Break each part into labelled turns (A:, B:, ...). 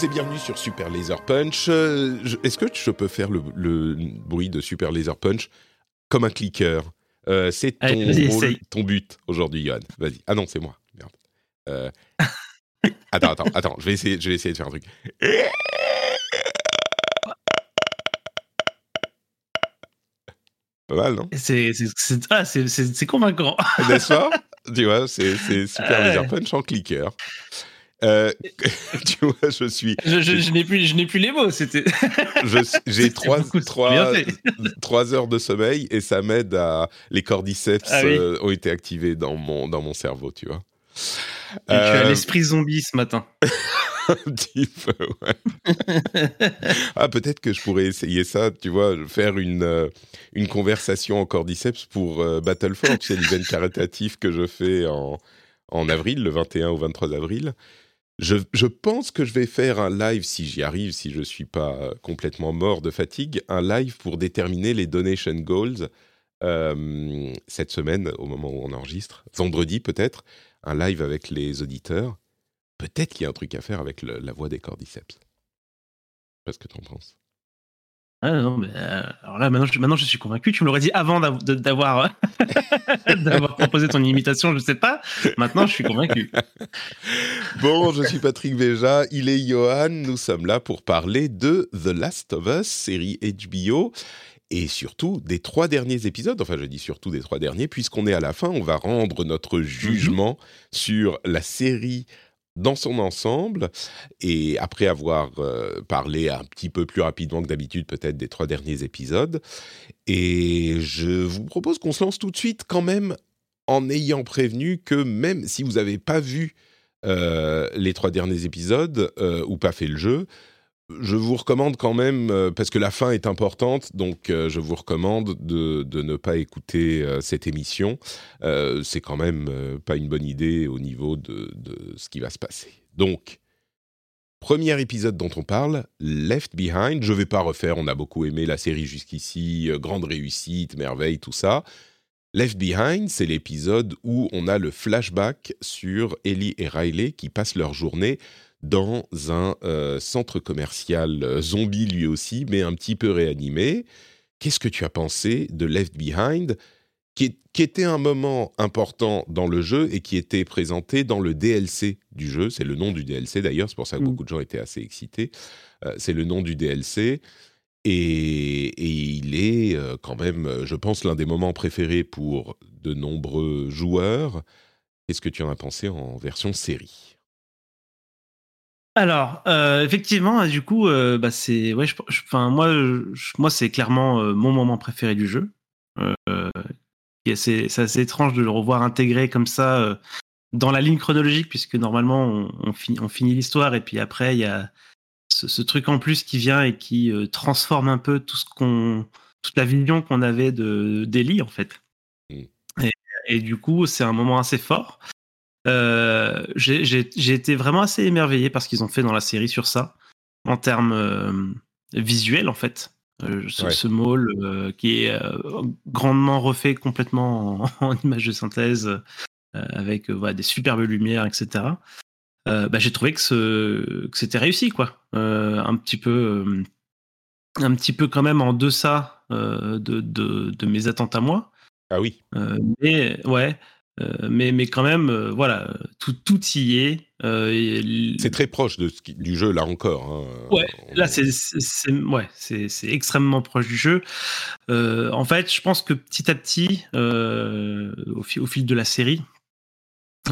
A: Tous et bienvenue sur Super Laser Punch. Euh, Est-ce que je peux faire le, le bruit de Super Laser Punch comme un clicker Euh, C'est ton, rôle- but aujourd'hui, Johan. Vas-y. Ah non, c'est moi. Merde. Euh, Attends, attends, attends. Je vais essayer, je vais essayer de faire un truc. Pas mal, non?
B: C'est ah, convaincant.
A: N'est-ce pas? Tu vois, c'est Super. Laser Punch en clicker. Euh, tu vois, je suis.
B: Je, je- je n'ai plus, je n'ai plus les mots. C'était.
A: J'ai trois, trois, trois heures de sommeil et ça m'aide à. Les cordyceps
B: Ah oui.
A: euh, ont été activés dans mon, dans mon cerveau, tu vois.
B: Et Tu as
A: Euh,
B: l'esprit zombie ce matin.
A: un petit peu, ouais. Ah, peut-être que je pourrais essayer ça, tu vois, faire une, euh, une conversation en cordyceps pour euh, Battlefront, c'est l'event caritatif que je fais en, en avril, le 21 au 23 avril. Je, pense que je vais faire un live, si j'y arrive, si je suis pas euh, complètement mort de fatigue, un live pour déterminer les donation goals euh, cette semaine, au moment où on enregistre, vendredi peut-être, un live avec les auditeurs. Peut-être qu'il y a un truc à faire avec la voix des cordyceps. Qu'est-ce que t'en penses
B: Ah, non, mais, euh, alors là, maintenant je, maintenant, je suis convaincu. Tu me l'aurais dit avant d'avoir d'avoir proposé ton imitation, je sais pas. Maintenant, je suis convaincu.
A: Bon, je suis Patrick Béja, il est Johan, nous sommes là pour parler de The Last of Us, série HBO, et surtout des trois derniers épisodes, enfin je dis surtout des trois derniers, puisqu'on est à la fin, on va rendre notre jugement sur la série dans son ensemble, et après avoir euh, parlé un petit peu plus rapidement que d'habitude peut-être des trois derniers épisodes, et je vous propose qu'on se lance tout de suite quand même en ayant prévenu que même si vous n'avez pas vu euh, les trois derniers épisodes euh, ou pas fait le jeu, je vous recommande quand même, euh, parce que la fin est importante, donc euh, je vous recommande de, ne pas écouter euh, cette émission. C'est quand même pas une bonne idée au niveau de, de ce qui va se passer. Donc, premier épisode dont on parle, Left Behind. Je vais pas refaire, on a beaucoup aimé la série jusqu'ici, grande réussite, merveille, tout ça. Left Behind, c'est l'épisode où on a le flashback sur Ellie et Riley qui passent leur journée dans un euh, centre commercial euh, zombie lui aussi, mais un petit peu réanimé. Qu'est-ce que tu as pensé de Left Behind, qui, est- qui était un moment important dans le jeu et qui était présenté dans le DLC du jeu? C'est le nom du DLC d'ailleurs, c'est pour ça que
B: Mm.
A: beaucoup de gens étaient assez excités. Euh, c'est le nom du DLC. Et, et il est quand même, je pense, l'un des moments préférés pour de nombreux joueurs. Qu'est-ce que tu en as pensé en version série?
B: Alors, euh, effectivement, du coup, euh, bah, c'est, ouais, je- moi, je- moi, c'est clairement euh, mon moment préféré du jeu. C'est, c'est assez étrange de le revoir intégré comme ça dans la ligne chronologique, puisque normalement, on, on, finit, on finit l'histoire et puis après, il y a ce, ce truc en plus qui vient et qui transforme un peu tout ce qu'on, toute la vision qu'on avait de d'Ellie en fait. Et, et du coup, c'est un moment assez fort. Euh, j'ai été vraiment assez émerveillé par ce qu'ils ont fait dans la série sur ça, en termes euh, visuels en fait. Euh, ce,
A: Ouais.
B: ce mall qui est grandement refait complètement en, en image de synthèse, avec voilà, des superbes lumières, etc. Bah, j'ai trouvé que, ce, que c'était réussi, quoi. Un petit peu, un petit peu quand même en deçà de, de, de mes attentes à moi.
A: Ah oui,
B: mais ouais, euh, mais, mais quand même, euh, voilà, tout, tout y est. Euh,
A: c'est très proche de ce qui- du jeu là encore. hein.
B: Ouais,
A: On-
B: Là, c'est ouais, extrêmement proche du jeu. En fait, je pense que petit à petit, au, fil, au fil de la série,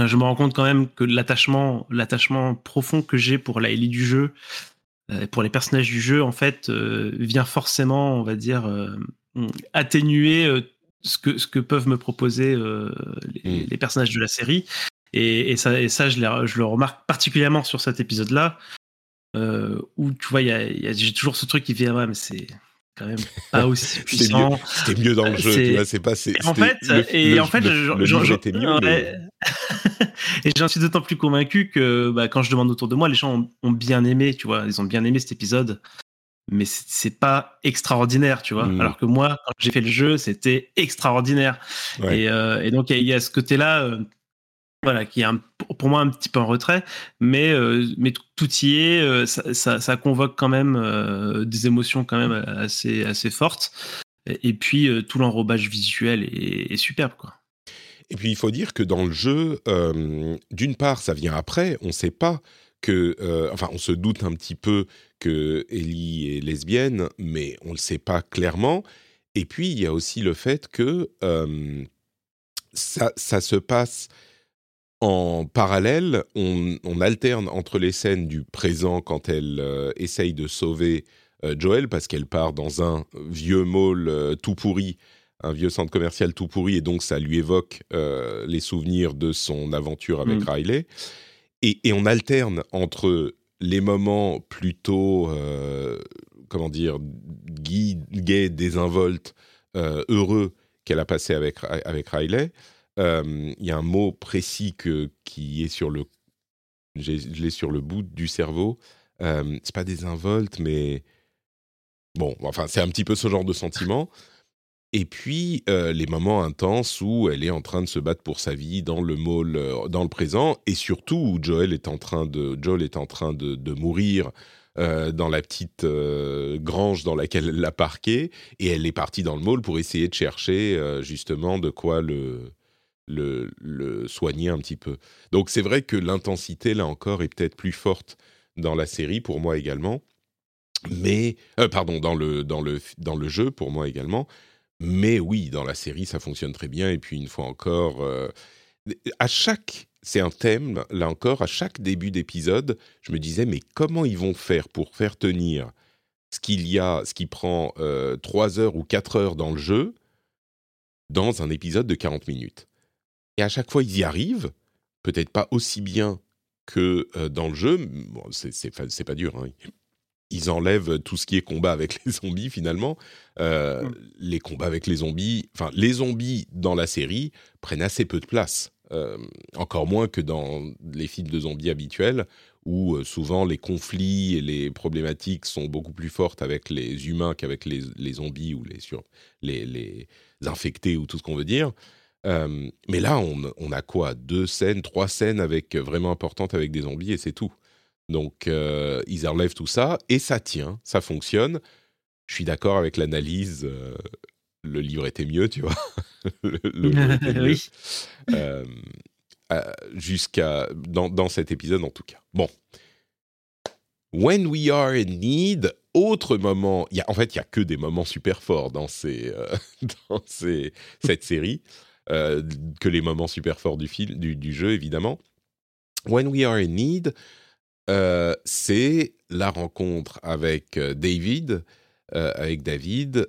B: je me rends compte quand même que l'attachement, l'attachement profond que j'ai pour la Ellie du jeu, pour les personnages du jeu, en fait, vient forcément, on va dire, atténuer ce que ce que peuvent me proposer euh, les,
A: Mm.
B: les personnages de la série. Et, et ça, et ça, je, le remarque particulièrement sur cet épisode-là, euh, où tu vois, y a, y a- j'ai toujours ce truc qui vient, ouais, mais c'est quand même pas aussi puissant.
A: c'était mieux dans le jeu,
B: C'est-
A: tu vois, c'est pas... c'est-
B: Et en fait,
A: le-
B: et
A: le-
B: en fait, et j'en suis d'autant plus convaincu que bah, quand je demande autour de moi, les gens ont, ont bien aimé, tu vois, ils ont bien aimé cet épisode, mais c'est- pas extraordinaire, tu vois.
A: Mm.
B: Alors que moi, quand j'ai fait le jeu, c'était extraordinaire.
A: Ouais.
B: Et, euh, et donc il y, a- ce côté-là. euh, voilà, qui est pour moi un petit peu en retrait, mais, mais tout y est, ça, ça, convoque quand même des émotions quand même assez, assez fortes. Et, puis tout l'enrobage visuel est, est, superbe, quoi.
A: Et puis il faut dire que dans le jeu, d'une part, ça vient après, on ne sait pas que, enfin, on se doute un petit peu que Ellie est lesbienne, mais on ne le sait pas clairement. Et puis il y a aussi le fait que ça, ça se passe en parallèle, on, alterne entre les scènes du présent quand elle euh, essaye de sauver euh, Joël parce qu'elle part dans un vieux mall euh, tout pourri, un vieux centre commercial tout pourri, et donc ça lui évoque les souvenirs de son aventure avec mm. Riley. Et, et, on alterne entre les moments plutôt, comment dire, gays, désinvoltes, heureux qu'elle a passé avec, avec Riley, il y a un mot précis que, qui est sur le, je l'ai sur le bout du cerveau. Euh, c'est pas désinvolte, mais bon, enfin, c'est un petit peu ce genre de sentiment. Et puis les moments intenses où elle est en train de se battre pour sa vie dans le mall, dans le présent, et surtout où Joel est en train de, Joel est en train de, mourir dans la petite grange dans laquelle elle l'a parqué, et elle est partie dans le mall pour essayer de chercher justement de quoi le le, soigner un petit peu. Donc c'est vrai que l'intensité, là encore, est peut-être plus forte dans la série, pour moi également. Mais, euh, pardon, dans le, dans, le, dans le jeu, pour moi également. Mais oui, dans la série, ça fonctionne très bien. Et puis, une fois encore, euh, à chaque, c'est un thème, là encore, à chaque début d'épisode, je me disais, mais comment ils vont faire pour faire tenir ce qu'il y a, ce qui prend euh, 3 heures ou 4 heures dans le jeu, dans un épisode de 40 minutes? Et à chaque fois, ils y arrivent, peut-être pas aussi bien que euh, dans le jeu. Bon, c'est pas dur. Hein. Ils enlèvent tout ce qui est combat avec les zombies finalement. Euh, mmh. Les combats avec les zombies, enfin les zombies dans la série prennent assez peu de place. Euh, encore moins que dans les films de zombies habituels, où souvent les conflits et les problématiques sont beaucoup plus fortes avec les humains qu'avec les, zombies ou les, sur, les, les, infectés ou tout ce qu'on veut dire mais là, on, a quoi? Deux scènes, trois scènes avec vraiment importantes avec des zombies et c'est tout. Donc, ils enlèvent tout ça et ça tient, ça fonctionne. Je suis d'accord avec l'analyse. le livre était mieux, tu vois. le, oui. Jusqu'à dans, dans, cet épisode en tout cas. Bon. When we are in need, autre moment. Y a, en fait, il y a que des moments super forts dans ces, dans ces, cette série. Euh, que les moments super forts du, film, du, jeu, évidemment. When We Are in Need, euh, c'est la rencontre avec euh, David, avec David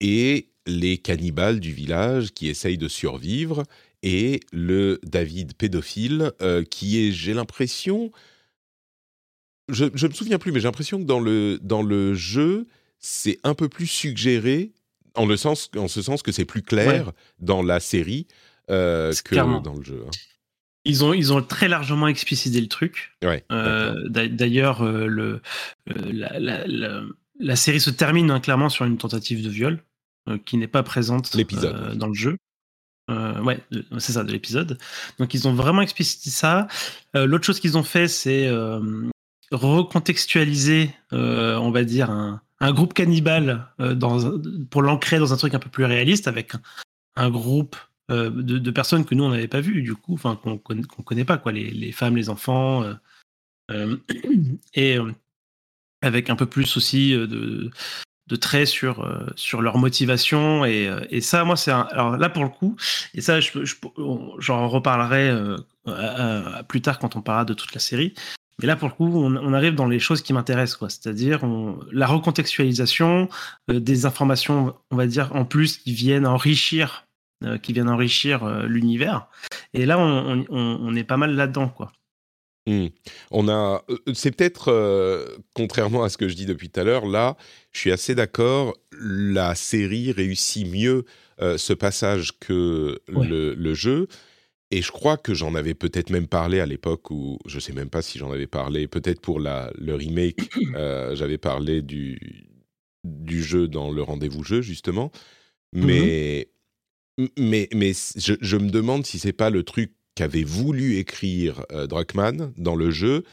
A: et les cannibales du village qui essayent de survivre et le David pédophile qui est, j'ai l'impression, je, ne me souviens plus, mais j'ai l'impression que dans le, dans le jeu, c'est un peu plus suggéré en, le sens, en ce sens que c'est plus clair dans la série euh, que dans le jeu. Hein.
B: Ils ont, ils ont très largement explicité le truc. Euh, d'ailleurs, euh, le, la, la, série se termine hein, clairement sur une tentative de viol qui n'est pas présente dans le jeu. ouais, c'est ça, de l'épisode. Donc ils ont vraiment explicité ça. L'autre chose qu'ils ont fait, c'est recontextualiser, on va dire, un, un groupe cannibale euh, dans, pour l'ancrer dans un truc un peu plus réaliste avec un, groupe euh, de, personnes que nous on n'avait pas vu du coup, enfin qu'on ne connaît pas quoi, les, femmes, les enfants, euh, et avec un peu plus aussi de, de traits sur sur leur motivation et, et ça moi c'est alors là pour le coup et ça j'en reparlerai plus tard quand on parlera de toute la série mais là, pour le coup, on, arrive dans les choses qui m'intéressent, quoi. C'est-à-dire la recontextualisation euh, des informations, on va dire, en plus, qui viennent enrichir, euh, qui viennent enrichir euh, l'univers. Et là, on, est pas mal là-dedans, quoi.
A: Mmh. On a, c'est peut-être contrairement à ce que je dis depuis tout à l'heure. Là, je suis assez d'accord. La série réussit mieux ce passage que le, jeu. Et je crois que j'en avais peut-être même parlé à l'époque où je sais même pas si j'en avais parlé. Peut-être pour la, le remake, euh, j'avais parlé du, du jeu dans le rendez-vous jeu justement. Mais, mmh mais, mais je, me demande si c'est pas le truc qu'avait voulu écrire Druckmann dans le jeu,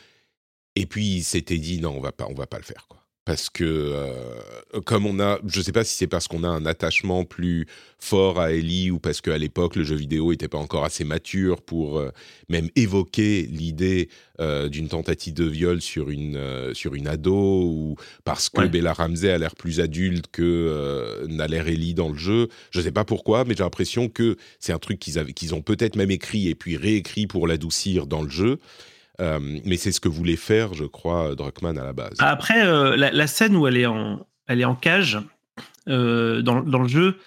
A: et puis il s'était dit non, on va pas, on va pas le faire quoi parce que euh, comme on a, je ne sais pas si c'est parce qu'on a un attachement plus fort à Ellie ou parce qu'à l'époque le jeu vidéo n'était pas encore assez mature pour euh, même évoquer l'idée euh, d'une tentative de viol sur une sur une ado ou parce que Bella Ramsey a l'air plus adulte que n'a l'air Ellie dans le jeu. Je ne sais pas pourquoi, mais j'ai l'impression que c'est un truc qu'ils qu'ils ont peut-être même écrit et puis réécrit pour l'adoucir dans le jeu. Euh, mais c'est ce que voulait faire, je crois, Druckmann à la base.
B: Après, euh, la, scène où elle est en, elle est en cage euh, dans, dans, le jeu,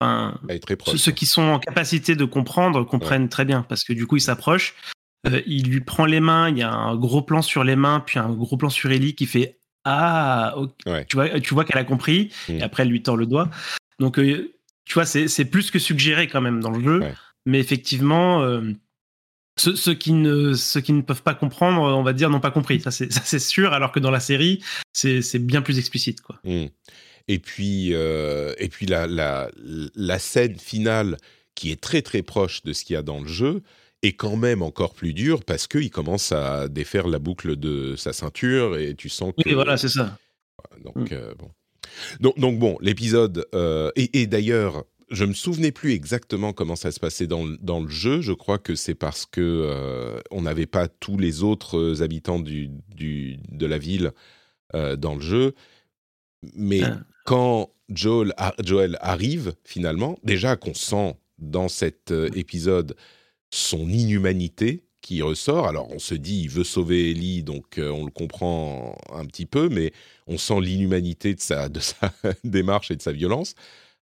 A: très proche,
B: ceux, qui sont en capacité de comprendre comprennent très bien parce que du coup, il s'approche, il lui prend les mains, il y a un gros plan sur les mains, puis un gros plan sur Ellie qui fait Ah, tu vois, tu vois qu'elle a compris, mm. et après elle lui tord le doigt. Donc, tu vois, c'est plus que suggéré quand même dans le jeu, mais effectivement ceux, qui ne, ceux qui ne peuvent pas comprendre, on va dire, n'ont pas compris. Ça, c'est sûr, alors que dans la série, c'est bien plus explicite. Quoi.
A: Mmh. Et puis, euh, et puis la, la, la, scène finale, qui est très très proche de ce qu'il y a dans le jeu, est quand même encore plus dure parce qu'il commence à défaire la boucle de sa ceinture et tu sens que.
B: Oui, voilà, c'est ça.
A: Donc, mmh. euh, bon. Donc, donc, bon, l'épisode. Euh, et, et d'ailleurs, je me souvenais plus exactement comment ça se passait dans, dans le jeu. Je crois que c'est parce que euh, on n'avait pas tous les autres euh, habitants du, du, de la ville euh, dans le jeu. Mais ah. quand Joel, Joel, arrive finalement, déjà qu'on sent dans cet épisode son inhumanité qui ressort. Alors on se dit il veut sauver Ellie, donc on le comprend un petit peu, mais on sent l'inhumanité de sa, de sa démarche et de sa violence.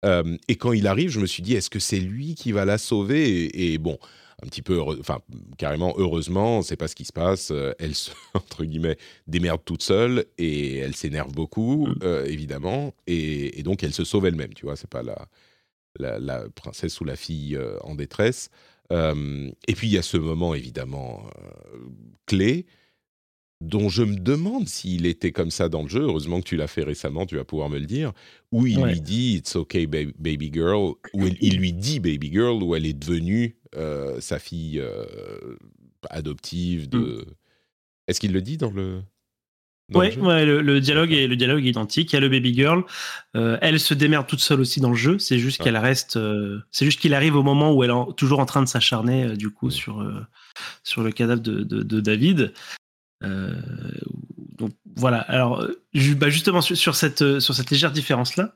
A: Euh, et quand il arrive, je me suis dit, est-ce que c'est lui qui va la sauver? Et, bon, un petit peu, enfin, carrément, heureusement, c'est pas ce qui se passe. Euh, elle se, entre guillemets, démerde toute seule et elle s'énerve beaucoup, mmh. euh, évidemment. Et, donc, elle se sauve elle-même, tu vois, c'est pas la, la, princesse ou la fille en détresse. et puis, il y a ce moment, évidemment, clé dont je me demande s'il était comme ça dans le jeu. Heureusement que tu l'as fait récemment, tu vas pouvoir me le dire. Où il lui dit It's okay, baby girl. Où il, lui dit baby girl, où elle est devenue euh, sa fille euh, adoptive. De... Mm. Est-ce qu'il le dit dans le.
B: Oui, le, le, dialogue est, le dialogue est identique. Il y a le baby girl. Euh, elle se démerde toute seule aussi dans le jeu. C'est juste qu'elle reste. c'est juste qu'il arrive au moment où elle est toujours en train de s'acharner du coup sur sur le cadavre de, de David. Euh, donc voilà. Alors bah, justement sur, cette sur cette légère différence là,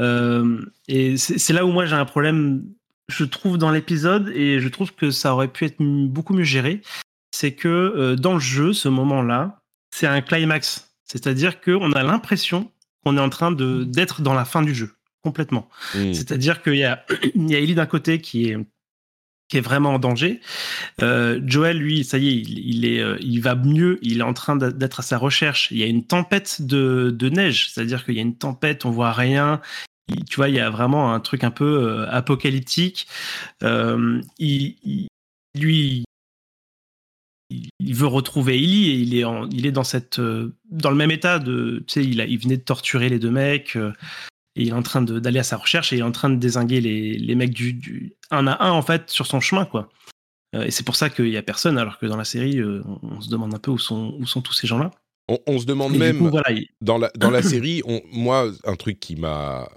B: euh, et c'est là où moi j'ai un problème, je trouve dans l'épisode et je trouve que ça aurait pu être beaucoup mieux géré. C'est que euh, dans le jeu, ce moment-là, c'est un climax, c'est-à-dire qu'on a l'impression qu'on est en train de d'être dans la fin du jeu complètement. Mmh. C'est-à-dire qu'il y a il y a Ellie d'un côté qui est qui est vraiment en danger. Euh, Joel, lui, ça y est, il, est, euh, il va mieux. Il est en train d'être à sa recherche. Il y a une tempête de, de neige, c'est-à-dire qu'il y a une tempête, on voit rien. tu vois, il y a vraiment un truc un peu euh, apocalyptique. Il, lui, il veut retrouver Ellie et il est, en, il est dans cette, dans le même état de, tu sais, il, a, il venait de torturer les deux mecs il est en train d'aller à sa recherche et il est en train de désinguer les, les mecs du, un à un en fait sur son chemin quoi. Euh, et c'est pour ça qu'il y a personne alors que dans la série euh, on, se demande un peu où sont où sont tous ces gens là.
A: On, se demande même dans la dans la série moi un truc qui m'a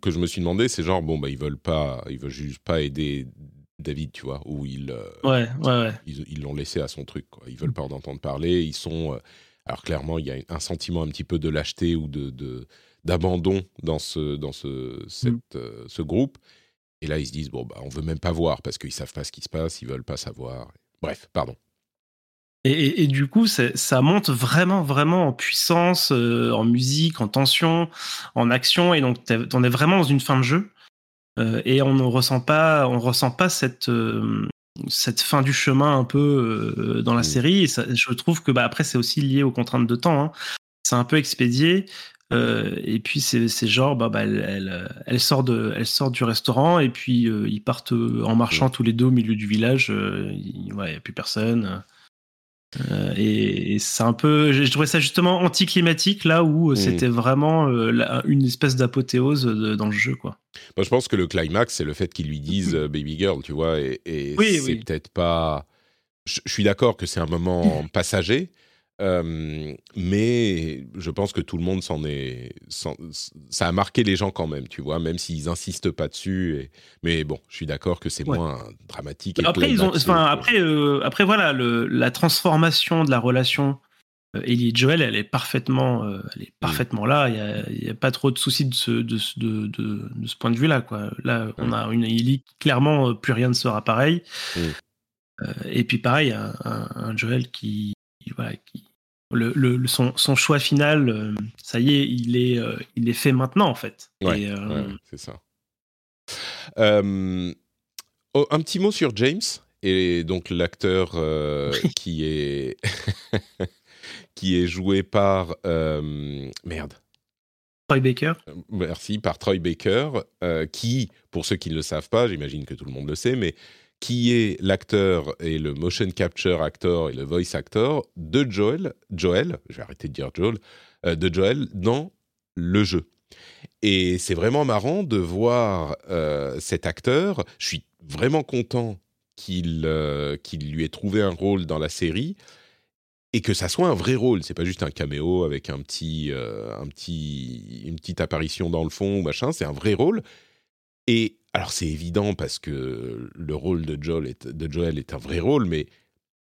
A: que je me suis demandé c'est genre bon bah ils veulent pas ils veulent juste pas aider David tu vois ou ils
B: euh, ouais, ouais, ouais.
A: ils l'ont laissé à son truc quoi. ils veulent pas en entendre parler ils sont alors clairement il y a un sentiment un petit peu de lâcheté ou de, de d'abandon dans ce, dans ce, cette, mm. euh, ce groupe. Et là, ils se disent, bon, bah, on veut même pas voir parce qu'ils savent pas ce qui se passe, ils veulent pas savoir. Bref, pardon.
B: Et, et, du coup, ça monte vraiment, vraiment en puissance, euh, en musique, en tension, en action. Et donc, on est vraiment dans une fin de jeu. Euh, et on ne ressent pas, on ressent pas cette, cette fin du chemin un peu dans la mm. série. Et je trouve que bah, après, c'est aussi lié aux contraintes de temps. Hein. C'est un peu expédié. Euh, et puis c'est genre, bah, bah, elle, elle, sort de, elle sort du restaurant et puis euh, ils partent euh, en marchant tous les deux au milieu du village. Il n'y a plus personne. Euh, et, c'est un peu, je trouvais ça justement anticlimatique là où mm. c'était vraiment euh, une espèce d'apothéose dans le jeu, quoi.
A: je pense que le climax, c'est le fait qu'ils lui disent euh, Baby Girl, tu vois, et, c'est peut-être pas. Je, suis d'accord que c'est un moment passager, euh, mais je pense que tout le monde s'en est. ça a marqué les gens quand même, tu vois, même s'ils insistent pas dessus. Et, mais bon, je suis d'accord que c'est moins dramatique. Et
B: après, ils ont, enfin, après, euh, après, voilà, le, la transformation de la relation euh, Ellie et Joel, elle est parfaitement, elle est mm. parfaitement là. Il n'y a, a, pas trop de soucis de ce, de, de, de, ce point de vue-là. Quoi. Là, on mm. a une Ellie, clairement, plus rien ne sera pareil. Mm. et puis pareil, un, un Joel qui, voilà, qui, le, son, choix final, euh, ça y est, il est, euh, il est fait maintenant en fait.
A: Euh, c'est ça. Oh, un petit mot sur James et donc l'acteur qui est qui est joué par merde.
B: Troy Baker.
A: Merci par Troy Baker, qui, pour ceux qui ne le savent pas, j'imagine que tout le monde le sait, mais qui est l'acteur et le motion capture actor et le voice actor de Joel, Joel, je vais arrêter de dire Joel, euh, de Joel dans le jeu. Et c'est vraiment marrant de voir euh, cet acteur. Je suis vraiment content qu'il euh, qu'il lui ait trouvé un rôle dans la série et que ça soit un vrai rôle. C'est pas juste un caméo avec un petit, un petit, une petite apparition dans le fond ou machin. C'est un vrai rôle. Et alors c'est évident parce que le rôle de Joel est, de Joel est un vrai rôle, mais,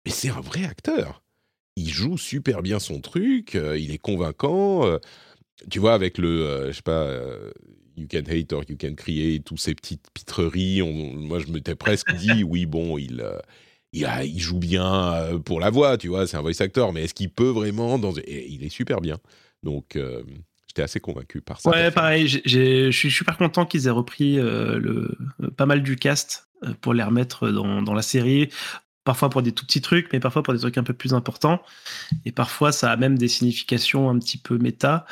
A: mais c'est un vrai acteur. Il joue super bien son truc, euh, il est convaincant. Euh, tu vois, avec le, euh, je sais pas, You Can Hate or You Can Create, tous ces petites pitreries, moi je m'étais presque dit, oui, bon, il, il, il, joue bien pour la voix, tu vois, c'est un voice actor, mais est-ce qu'il peut vraiment dans... il est super bien. Donc, J'étais assez convaincu par ça.
B: Ouais, pareil. Je suis super content qu'ils aient repris euh, le, pas mal du cast euh, pour les remettre dans, dans, la série. Parfois pour des tout petits trucs, mais parfois pour des trucs un peu plus importants. Et parfois, ça a même des significations un petit peu méta.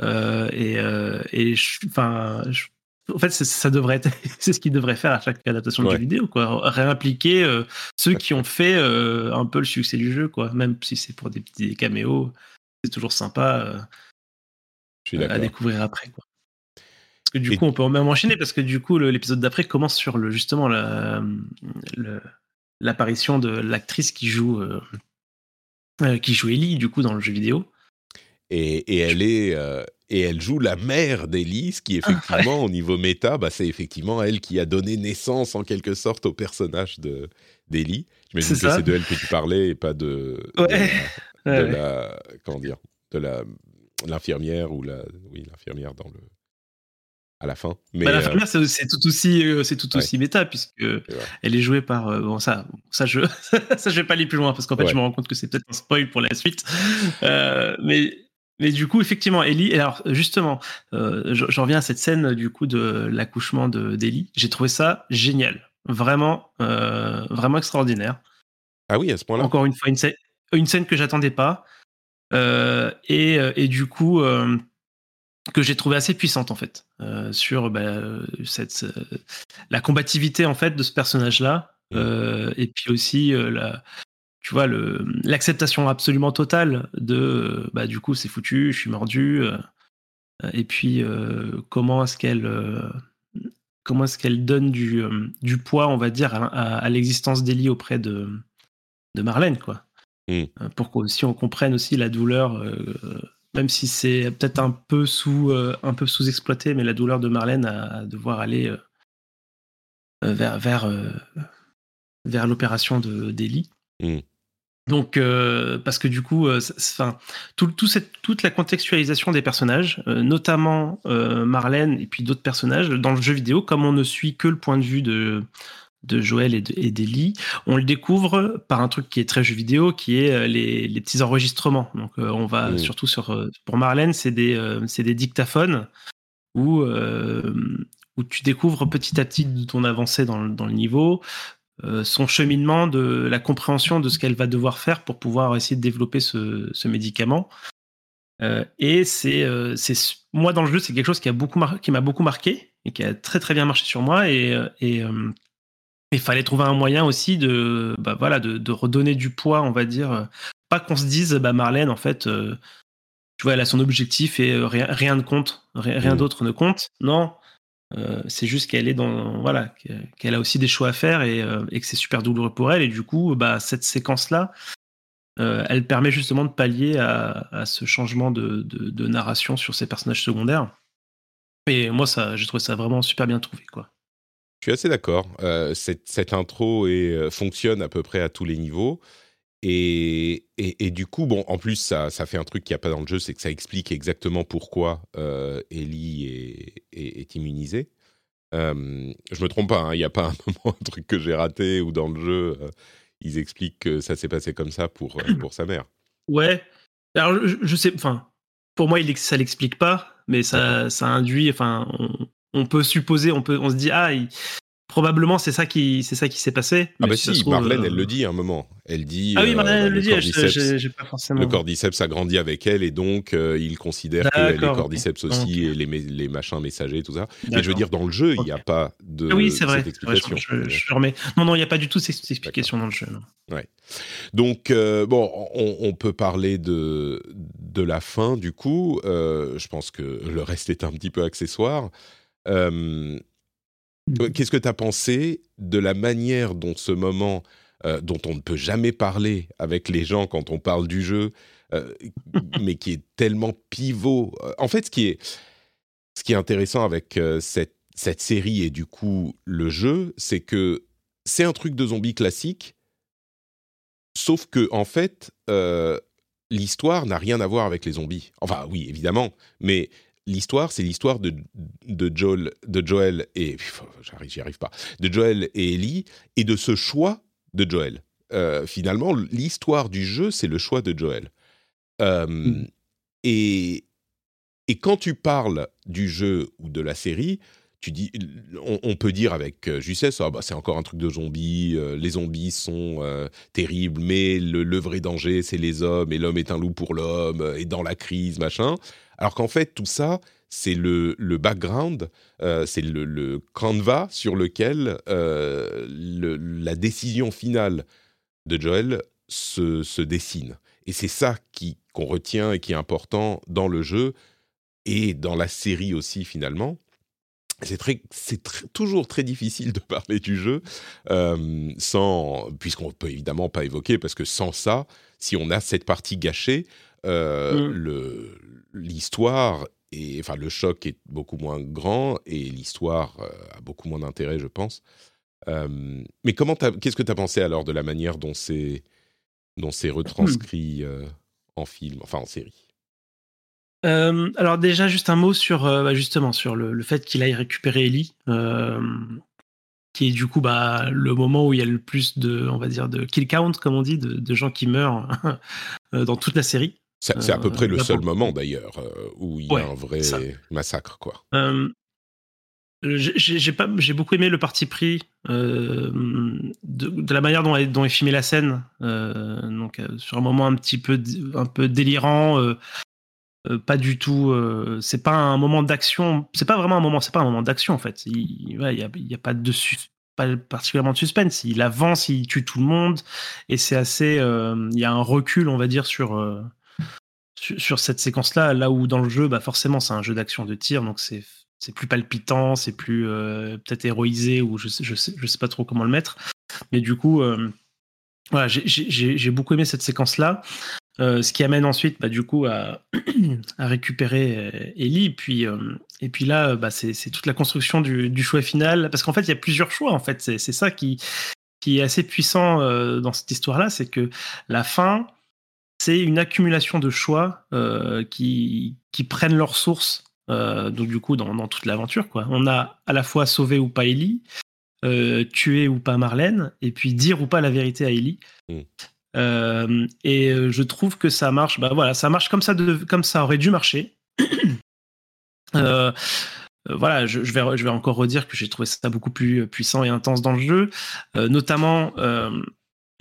B: Euh, et, et enfin, en fait, ça devrait être, c'est ce qu'ils devraient faire à chaque adaptation de jeu vidéo, quoi. Réimpliquer ceux qui ont fait un peu le succès du jeu, quoi. Même si c'est pour des petits caméos, c'est toujours sympa à découvrir après. Quoi. Parce que du coup, on peut même enchaîner parce que du coup, l'épisode d'après commence sur le, justement l'apparition de l'actrice qui joue euh, euh, qui joue Ellie du coup dans le jeu vidéo.
A: Et, et elle est euh, et elle joue la mère d'Ellie, ce qui ah, effectivement au niveau méta, bah, c'est effectivement elle qui a donné naissance en quelque sorte au personnage de d'Ellie. J'imagine que c'est de elle que tu parlais et pas de, de la comment dire de la l'infirmière ou la, oui, l'infirmière dans le à la fin.
B: Mais bah, l'infirmière, euh, c'est tout aussi, euh, c'est tout aussi méta puisque elle est jouée par euh, bon ça, ça je, ça je vais pas aller plus loin parce qu'en fait je me rends compte que c'est peut-être un spoil pour la suite. mais mais du coup, effectivement, Ellie. Alors, justement, j'en reviens à cette scène du coup de l'accouchement de d'Ellie. J'ai trouvé ça génial, vraiment, vraiment extraordinaire.
A: Ah oui, à ce point-là.
B: Encore une fois, une scène, une scène que j'attendais pas. Euh, et, euh, et, du coup euh, que j'ai trouvé assez puissante en fait sur bah, cette la combativité en fait de ce personnage là mmh. et puis aussi la tu vois le l'acceptation absolument totale de bah du coup c'est foutu je suis mordu et puis comment est-ce qu'elle comment est-ce qu'elle donne du, du poids on va dire à, à l'existence d'Ellie auprès de de Marlène quoi Mmh. Euh, pour qu'aussi on comprenne aussi la douleur, euh, même si c'est peut-être un peu sous euh, un peu sous-exploité, mais la douleur de Marlène à, devoir aller vers vers vers l'opération de d'Eli. Mmh. Donc, parce que du coup, enfin, tout, tout cette, toute la contextualisation des personnages, notamment Marlène et puis d'autres personnages dans le jeu vidéo, comme on ne suit que le point de vue de de Joël et d'Ellie, on le découvre par un truc qui est très jeu vidéo, qui est euh, les, petits enregistrements. Donc euh, on va surtout sur euh, pour Marlène, c'est des c'est des dictaphones où où tu découvres petit à petit ton avancée dans, dans le niveau, son cheminement de la compréhension de ce qu'elle va devoir faire pour pouvoir essayer de développer ce, ce médicament. et c'est c'est moi dans le jeu, c'est quelque chose qui a beaucoup qui m'a beaucoup marqué et qui a très très bien marché sur moi et, et il fallait trouver un moyen aussi de, bah voilà, de, redonner du poids, on va dire, pas qu'on se dise, bah Marlène, en fait, tu vois, elle a son objectif et rien, rien ne compte, rien, mmh. d'autre ne compte. Non, c'est juste qu'elle est dans voilà qu'elle a aussi des choix à faire et, et que c'est super douloureux pour elle et du coup bah cette séquence là elle permet justement de pallier à, à ce changement de, de, de, narration sur ces personnages secondaires et moi ça j'ai trouvé ça vraiment super bien trouvé quoi
A: je suis assez d'accord. Euh, cette, cette, intro et, fonctionne à peu près à tous les niveaux. Et, et, du coup, bon, en plus, ça, ça fait un truc qu'il n'y a pas dans le jeu, c'est que ça explique exactement pourquoi euh, Ellie est, est, immunisée. Euh, je me trompe pas, hein, il n'y a pas un moment, un truc que j'ai raté ou dans le jeu, ils expliquent que ça s'est passé comme ça pour, pour sa mère.
B: Ouais. Alors, je, sais, enfin, pour moi, il, ça l'explique pas, mais ça, ça induit, enfin, on peut supposer, on peut, on se dit ah, probablement c'est ça qui, c'est ça qui s'est passé.
A: Ah bah si, Marlène, elle le dit à un moment. Elle dit.
B: Ah oui, Marlène, elle le, dit. J'ai pas forcément.
A: Le cordyceps a grandi avec elle et donc euh, il considère qu'elle est cordyceps aussi et les, les, machins messagers tout ça. Mais je veux dire dans le jeu, il n'y a pas de.
B: Ah oui, c'est vrai. explication. je, remets. Non, non, il n'y a pas du tout cette explication dans le jeu.
A: Ouais. Donc euh, bon, on, peut parler de de la fin du coup. Euh, je pense que le reste est un petit peu accessoire. Mmh. Qu'est-ce que tu as pensé de la manière dont ce moment, dont on ne peut jamais parler avec les gens quand on parle du jeu, mais qui est tellement pivot. En fait, ce qui est, ce qui est intéressant avec cette, cette série et du coup le jeu, c'est que c'est un truc de zombie classique, sauf que en fait, l'histoire n'a rien à voir avec les zombies. Enfin, oui, évidemment, mais l'histoire, c'est l'histoire de, de, Joel, de Joel et j'y arrive pas, de Joel et Ellie et de ce choix de Joel. Euh, finalement, l'histoire du jeu, c'est le choix de Joel. Euh, mm. et, et quand tu parles du jeu ou de la série, tu dis, on, peut dire avec euh, justesse, ah bah, c'est encore un truc de zombies, les zombies sont terribles, mais le, le, vrai danger, c'est les hommes, et l'homme est un loup pour l'homme, et dans la crise, machin. Alors qu'en fait, tout ça, c'est le, background, euh, c'est le, canevas sur lequel euh, la décision finale de Joel se, dessine. Et c'est ça qu'on retient et qui est important dans le jeu et dans la série aussi finalement. C'est toujours très difficile de parler du jeu euh, sans, puisqu'on peut évidemment pas évoquer, parce que sans ça, si on a cette partie gâchée, mmh. le, l'histoire et enfin le choc est beaucoup moins grand et l'histoire euh, a beaucoup moins d'intérêt, je pense. Euh, mais comment qu'est-ce que tu as pensé alors de la manière dont c'est dont c'est retranscrit euh, en film, enfin en série?
B: Alors déjà juste un mot sur bah, justement sur le, fait qu'il aille récupérer Ellie, qui est du coup bah, le moment où il y a le plus de on va dire de kill count comme on dit de, de gens qui meurent dans toute la série.
A: C'est à peu près le euh, seul moment d'ailleurs euh, où il y a un vrai massacre, quoi.
B: Euh, j'ai beaucoup aimé le parti pris de, la manière dont, dont est filmée la scène. donc sur un moment un petit peu un peu délirant, pas du tout. c'est pas un moment d'action. C'est pas vraiment un moment. C'est pas un moment d'action en fait. Il n'y a, y a, pas de pas particulièrement de suspense. Il avance, il tue tout le monde et c'est assez. Il y a un recul, on va dire, sur sur, cette séquence-là, là où dans le jeu, bah forcément, c'est un jeu d'action de tir, donc c'est c'est plus palpitant, c'est plus euh, peut-être héroïsé ou je sais, je sais, je sais pas trop comment le mettre. Mais du coup, euh, voilà, j'ai beaucoup aimé cette séquence-là. Euh, ce qui amène ensuite, bah, du coup, à, récupérer Ellie. Puis, et puis là, bah, c'est toute la construction du, du choix final. Parce qu'en fait, il y a plusieurs choix. En fait, c'est ça qui, qui est assez puissant dans cette histoire-là. C'est que la fin, c'est une accumulation de choix euh, qui, qui prennent leur source euh, donc du coup dans, toute l'aventure quoi. On a à la fois sauvé ou pas Ellie, euh, tuer ou pas Marlène, et puis dire ou pas la vérité à Ellie. Mm. et je trouve que ça marche. Bah voilà, ça marche comme ça, comme ça aurait dû marcher. voilà, je, vais, je vais encore redire que j'ai trouvé ça beaucoup plus puissant et intense dans le jeu, notamment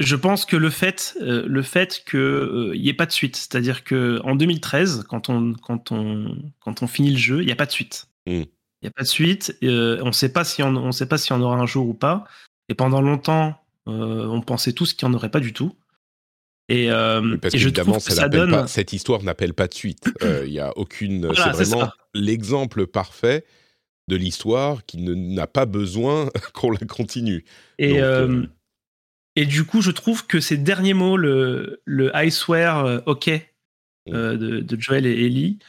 B: je pense que le fait, euh, le fait qu'il n'y euh, ait pas de suite, c'est-à-dire que en 2013, quand on, quand on, quand on finit le jeu, il n'y a pas de suite. Il n'y a pas de suite. Euh, on ne sait pas si on, on sait pas si on aura un jour ou pas. Et pendant longtemps, on pensait tous qu'il n'y en aurait pas du tout. Et,
A: parce je trouve que ça donne... cette histoire n'appelle pas de suite. Il n'y a aucune. c'est vraiment l'exemple parfait de l'histoire qui n'a pas besoin qu'on la continue.
B: Et, et du coup, je trouve que ces derniers mots, le, le I swear OK mmh. de, de, Joel et Ellie,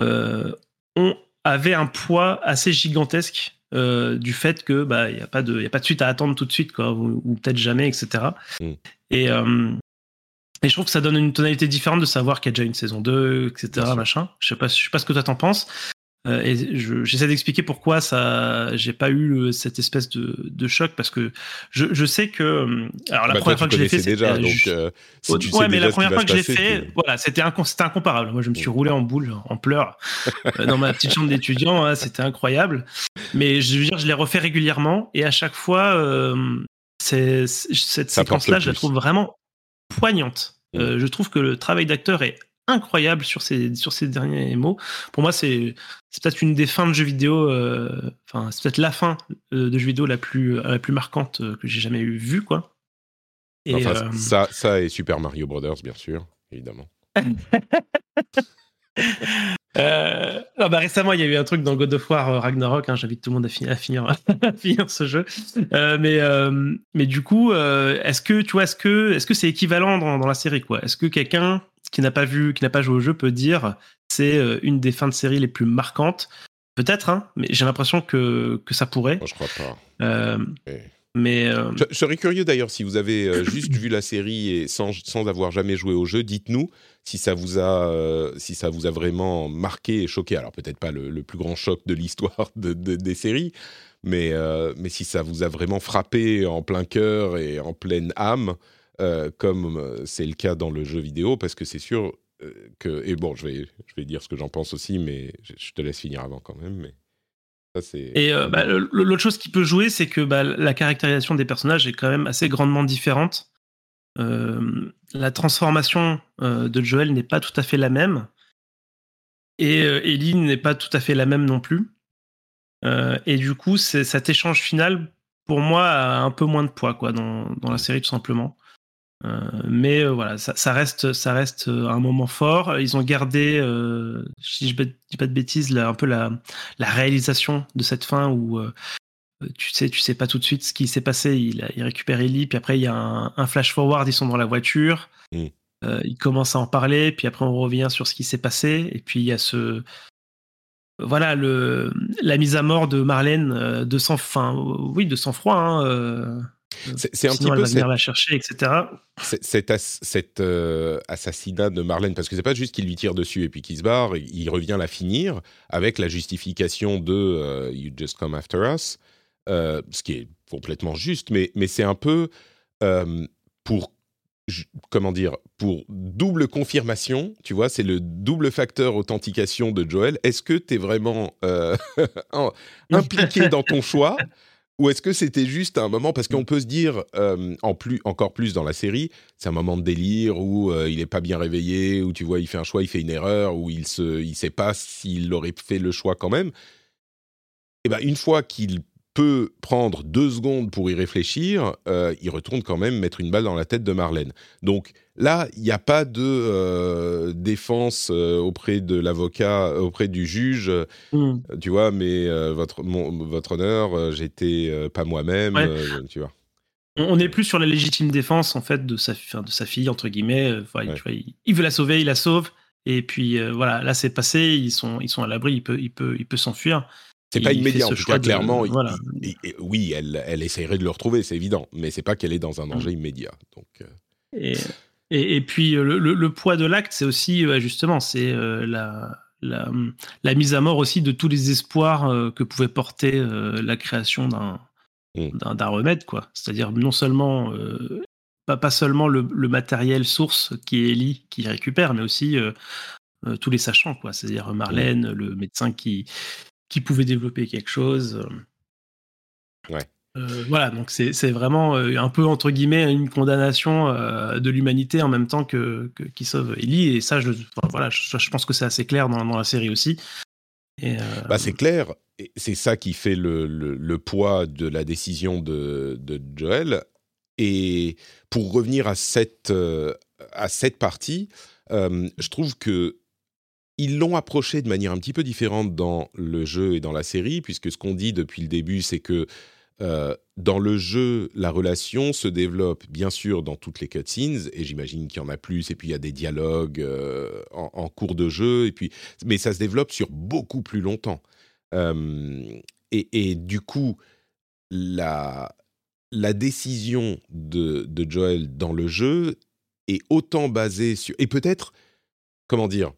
B: ont, avaient un poids assez gigantesque du fait que bah il y a pas de y a pas de suite à attendre tout de suite quoi ou, peut-être jamais etc et et je trouve que ça donne une tonalité différente de savoir qu'il y a déjà une saison 2 etc machin. Je sais pas je sais pas ce que toi t'en penses euh, et j'essaie d'expliquer pourquoi ça, j'ai pas eu cette espèce de, de, choc parce que je, je sais que, euh, alors la
A: bah,
B: première fois que je l'ai fait,
A: déjà, donc euh,
B: ouais, mais la première fois que je l'ai fait, voilà, c'était incomparable. Moi, je me suis roulé en boule, en pleurs, dans ma petite chambre d'étudiant, hein, c'était incroyable. Mais je veux dire, je l'ai refait régulièrement et à chaque fois, cette séquence-là, je la trouve vraiment poignante. Mm. je trouve que le travail d'acteur est incroyable sur ces, sur ces derniers mots. Pour moi, c'est peut-être une des fins de jeux vidéo, euh, enfin, c'est peut-être la fin euh, de jeux vidéo la plus, la plus marquante euh, que j'ai jamais vue, quoi.
A: Et, ça, ça et Super Mario Brothers, bien sûr, évidemment.
B: bah récemment, il y a eu un truc dans God of War Ragnarok. Hein, J'invite tout le monde à, finir, à finir, ce jeu. mais, mais du coup, est-ce que tu vois, est-ce que est-ce que c'est équivalent dans, dans, la série quoi? Est-ce que quelqu'un qui n'a pas vu, qui n'a pas joué au jeu peut dire c'est euh, une des fins de série les plus marquantes. Peut-être, hein, mais j'ai l'impression que, que ça pourrait.
A: Moi, je crois pas.
B: Euh, mais euh,
A: je, serais curieux d'ailleurs si vous avez juste vu la série et sans, sans avoir jamais joué au jeu, dites-nous si ça vous a si ça vous a vraiment marqué et choqué. Alors peut-être pas le, plus grand choc de l'histoire de, des séries, mais mais si ça vous a vraiment frappé en plein cœur et en pleine âme. Euh, comme euh, c'est le cas dans le jeu vidéo, parce que c'est sûr euh, que... Et bon, je vais, je vais dire ce que j'en pense aussi, mais je te laisse finir avant quand même. Mais ça, c'est...
B: Et bah, l'autre chose qui peut jouer, c'est que bah, la caractérisation des personnages est quand même assez grandement différente. la transformation de Joel n'est pas tout à fait la même. Et Ellie n'est pas tout à fait la même non plus. et du coup, cet échange final, pour moi, a un peu moins de poids quoi, dans, dans la série, tout simplement. Euh, mais euh, voilà, ça, reste, ça reste euh, un moment fort. Ils ont gardé, si je dis pas de bêtises, un peu la, la réalisation de cette fin où tu sais, tu sais pas tout de suite ce qui s'est passé. Il, il, récupère Ellie, puis après il y a un, flash forward, ils sont dans la voiture. Mm. ils commencent à en parler, puis après on revient sur ce qui s'est passé, et puis il y a ce voilà le la mise à mort de Marlène de sang, fin, oui de sang froid. Hein,
A: c'est un petit peu.
B: cette, la chercher, etc.
A: Cet, euh, assassinat de Marlène, parce que c'est pas juste qu'il lui tire dessus et puis qu'il se barre, il revient la finir avec la justification de euh, You just come after us, euh, ce qui est complètement juste, mais, mais c'est un peu pour comment dire, pour double confirmation, tu vois, c'est le double facteur authentication de Joel. Est-ce que tu es vraiment impliqué dans ton choix ou est-ce que c'était juste un moment parce qu'on peut se dire euh, en plus encore plus dans la série, c'est un moment de délire où euh, il est pas bien réveillé, où tu vois il fait un choix, il fait une erreur, où il se il sait pas s'il aurait fait le choix quand même. Et eh ben une fois qu'il peut prendre deux secondes pour y réfléchir, euh, il retourne quand même mettre une balle dans la tête de Marlène. Donc là, il n'y a pas de euh, défense euh, auprès de l'avocat, auprès du juge, hmm. tu vois, mais votre, votre honneur, j'étais pas moi-même, tu vois.
B: On n'est plus sur la légitime défense, en fait, de sa, de sa fille, entre guillemets. il, veut la sauver, il la sauve. Et puis voilà, là c'est passé, ils sont, ils sont à l'abri, il peut, il peut, il peut s'enfuir.
A: C'est pas immédiat, en tout cas, clairement. oui, elle, elle essayerait de le retrouver, c'est évident, mais c'est pas qu'elle est dans un danger mm. immédiat. Donc,
B: euh. et, et, puis, euh, le, poids de l'acte, c'est aussi, justement, c'est euh, la, la, la, mise à mort aussi de tous les espoirs que pouvait porter la création mm. d'un d'un remède, quoi. C'est-à-dire, non seulement. pas, pas seulement le, le, matériel source qui est Ellie qui récupère, mais aussi tous les sachants, quoi. C'est-à-dire Marlène, le médecin qui, qui pouvait développer quelque chose.
A: Euh. Ouais.
B: Euh, voilà, donc c'est vraiment euh, un peu entre guillemets une condamnation de l'humanité en même temps que, qui sauve Ellie. Et ça, je, voilà, je, pense que c'est assez clair dans, la série aussi.
A: Bah, c'est clair. C'est ça qui fait le, le, poids de la décision de, de Joel. Et pour revenir à cette à cette partie, je trouve que ils l'ont approché de manière un petit peu différente dans le jeu et dans la série, puisque ce qu'on dit depuis le début, c'est que euh, dans le jeu, la relation se développe bien sûr dans toutes les cutscenes, et j'imagine qu'il y en a plus, et puis il y a des dialogues euh, en, cours de jeu, et puis, mais ça se développe sur beaucoup plus longtemps. Euh, et, du coup, la, décision de, de Joel dans le jeu est autant basée sur... Et peut-être, comment dire,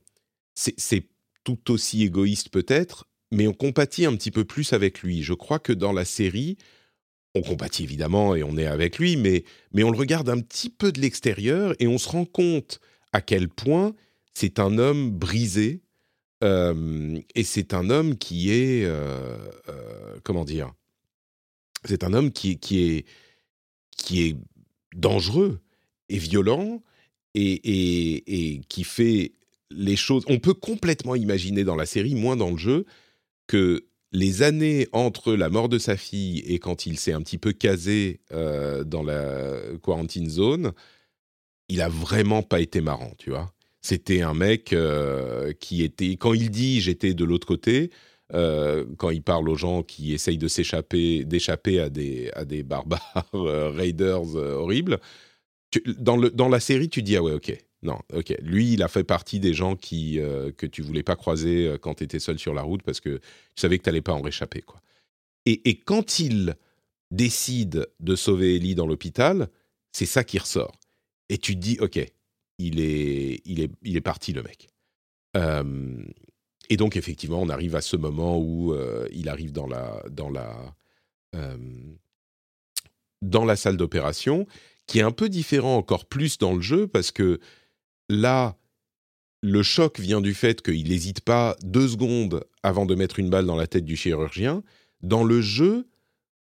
A: c'est tout aussi égoïste peut-être, mais on compatit un petit peu plus avec lui. Je crois que dans la série, on compatit évidemment et on est avec lui, mais, mais on le regarde un petit peu de l'extérieur et on se rend compte à quel point c'est un homme brisé euh, et c'est un homme qui est euh, euh, comment dire c'est un homme qui, qui est qui est dangereux et violent et, et, et qui fait les choses. On peut complètement imaginer dans la série, moins dans le jeu, que les années entre la mort de sa fille et quand il s'est un petit peu casé euh, dans la quarantine zone, il a vraiment pas été marrant, tu vois. C'était un mec euh, qui était, quand il dit j'étais de l'autre côté, euh, quand il parle aux gens qui essayent de s'échapper, d'échapper à des, à des barbares raiders horribles, dans, le, dans la série, tu dis ah ouais ok, non, ok. Lui, il a fait partie des gens euh, que tu voulais pas croiser euh, quand tu étais seul sur la route parce que tu savais que tu n'allais pas en réchapper. Quoi. Et, quand il décide de sauver Ellie dans l'hôpital, c'est ça qui ressort. Et tu te dis, ok, il est, il est, il est parti le mec. et donc effectivement, on arrive à ce moment où euh, il arrive dans la salle d'opération, qui est un peu différent encore plus dans le jeu parce que Là, le choc vient du fait qu'il n'hésite pas deux secondes avant de mettre une balle dans la tête du chirurgien. Dans le jeu,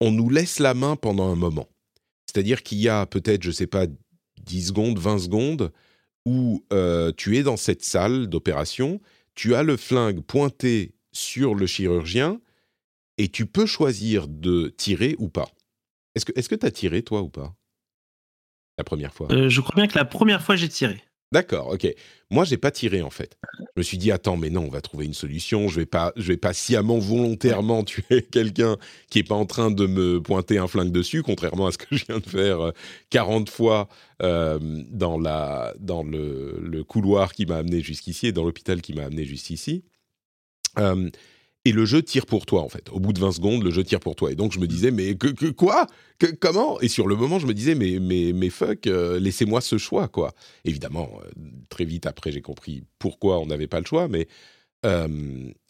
A: on nous laisse la main pendant un moment. C'est-à-dire qu'il y a peut-être, je ne sais pas, 10 secondes, 20 secondes, où euh, tu es dans cette salle d'opération, tu as le flingue pointé sur le chirurgien, et tu peux choisir de tirer ou pas. Est-ce que tu as tiré, toi, ou pas? La première fois
B: euh, Je crois bien que la première fois, j'ai tiré.
A: D'accord, ok. Moi, j'ai pas tiré en fait. Je me suis dit attends, mais non, on va trouver une solution. Je vais pas, je vais pas sciemment, volontairement tuer quelqu'un qui est pas en train de me pointer un flingue dessus, contrairement à ce que je viens de faire 40 euh, fois euh, dans la, dans le, le couloir qui m'a amené jusqu'ici et dans l'hôpital qui m'a amené jusqu'ici. Euh, et le jeu tire pour toi en fait. Au bout de 20 secondes, le jeu tire pour toi. Et donc je me disais mais que, quoi? Comment? Et sur le moment, je me disais mais mais mais fuck, euh, laissez-moi ce choix quoi. Évidemment, euh, très vite après, j'ai compris pourquoi on n'avait pas le choix, mais euh,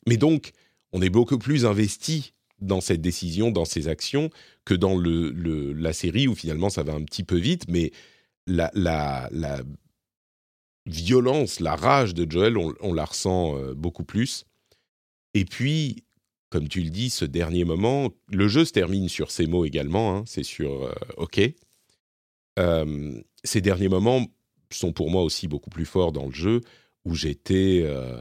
A: mais donc on est beaucoup plus investi dans cette décision, dans ces actions, que dans le, la série où finalement ça va un petit peu vite, mais la, violence, la rage de Joel, on la ressent beaucoup plus. Et puis, comme tu le dis, ce dernier moment, le jeu se termine sur ces mots également, hein, c'est sur euh, OK. ces derniers moments sont pour moi aussi beaucoup plus forts dans le jeu, où j'étais euh,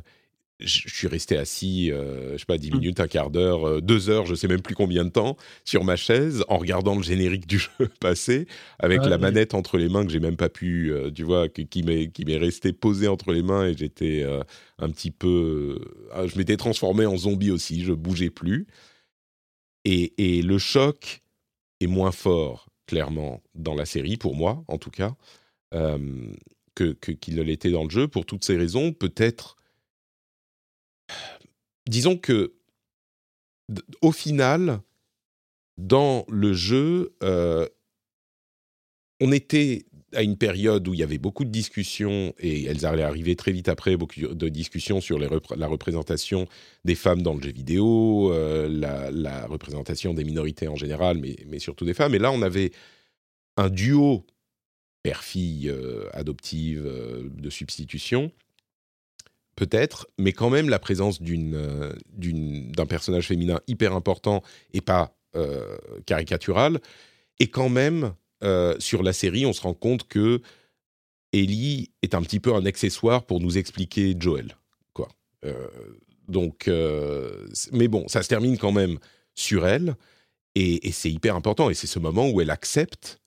A: je suis resté assis, euh, je sais pas, 10 mmh. minutes, un quart d'heure, euh, deux heures, je sais même plus combien de temps, sur ma chaise, en regardant le générique du jeu passer, avec la manette entre les mains que j'ai même pas pu, euh, tu vois, qui m'est qui m'est resté posé entre les mains et j'étais un petit peu, je m'étais transformé en zombie aussi, je bougeais plus. Et, et le choc est moins fort, clairement, dans la série pour moi, en tout cas, que qu'il ne l'était dans le jeu. Pour toutes ces raisons, peut-être disons que au final, dans le jeu, euh, on était à une période où il y avait beaucoup de discussions, et elles allaient arriver très vite après, beaucoup de discussions sur la représentation des femmes dans le jeu vidéo, euh, la, représentation des minorités en général, mais, mais, surtout des femmes. Et là, on avait un duo père-fille euh, adoptive de substitution peut-être, mais quand même la présence euh, d'un personnage féminin hyper important et pas euh, caricatural. Et quand même, euh, sur la série, on se rend compte que Ellie est un petit peu un accessoire pour nous expliquer Joel. Quoi. donc, mais bon, ça se termine quand même sur elle, et, et c'est hyper important. Et c'est ce moment où elle accepte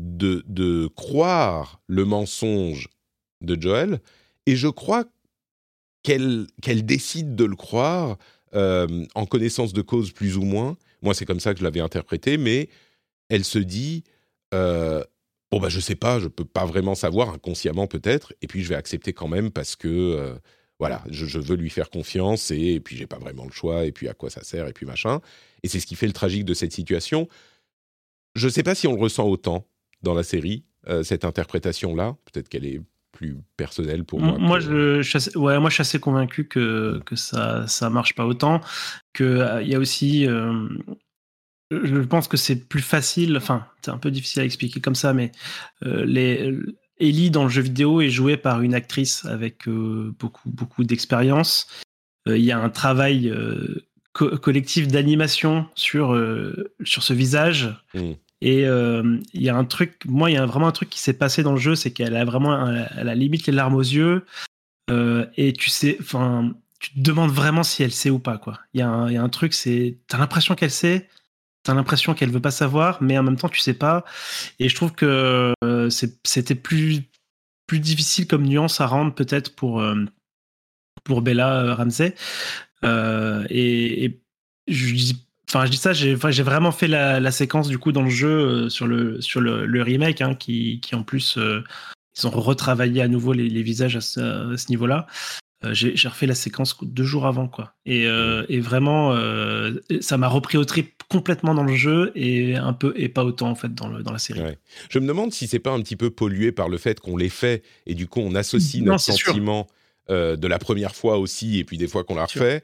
A: de, de croire le mensonge de Joel, et je crois qu'elle décide de le croire euh, en connaissance de cause plus ou moins. Moi, c'est comme ça que je l'avais interprété, mais elle se dit euh, bon bah je sais pas, je peux pas vraiment savoir inconsciemment peut-être, et puis je vais accepter quand même parce que euh, voilà, je, veux lui faire confiance et, et puis j'ai pas vraiment le choix et puis à quoi ça sert et puis machin. Et c'est ce qui fait le tragique de cette situation. Je sais pas si on le ressent autant dans la série cette interprétation là. Peut-être qu'elle est plus personnelle pour moi.
B: Moi, je, je, ouais, moi, je suis assez convaincu que, que ça ça marche pas autant. Que il y a aussi je pense que c'est plus facile, enfin, c'est un peu difficile à expliquer comme ça, mais euh, les, Ellie dans le jeu vidéo est jouée par une actrice avec euh, beaucoup, beaucoup d'expérience. Euh, il y a un travail collectif d'animation sur, sur ce visage. Mm. Et il y a un truc, moi, il y a vraiment un truc qui s'est passé dans le jeu, c'est qu'elle a vraiment, elle a limite les larmes aux yeux. et tu sais, enfin, tu te demandes vraiment si elle sait ou pas, quoi. Il y, a un, un truc, c'est, t'as l'impression qu'elle sait, t'as l'impression qu'elle veut pas savoir, mais en même temps tu sais pas. Et je trouve que euh, c'était plus plus difficile comme nuance à rendre peut-être pour euh, pour Bella euh, Ramsey. et, je dis Enfin, je dis ça, j'ai vraiment fait la, séquence du coup dans le jeu sur le sur le, remake, hein, qui, qui en plus ils ont retravaillé à nouveau les, visages à ce niveau-là. Euh, j'ai refait la séquence deux jours avant, quoi. Et, euh, vraiment, euh, ça m'a repris au trip complètement dans le jeu et un peu et pas autant en fait dans, le, dans la série.
A: Je me demande si c'est pas un petit peu pollué par le fait qu'on les fait et du coup on associe notre sentiment de la première fois aussi et puis des fois qu'on l'a refait.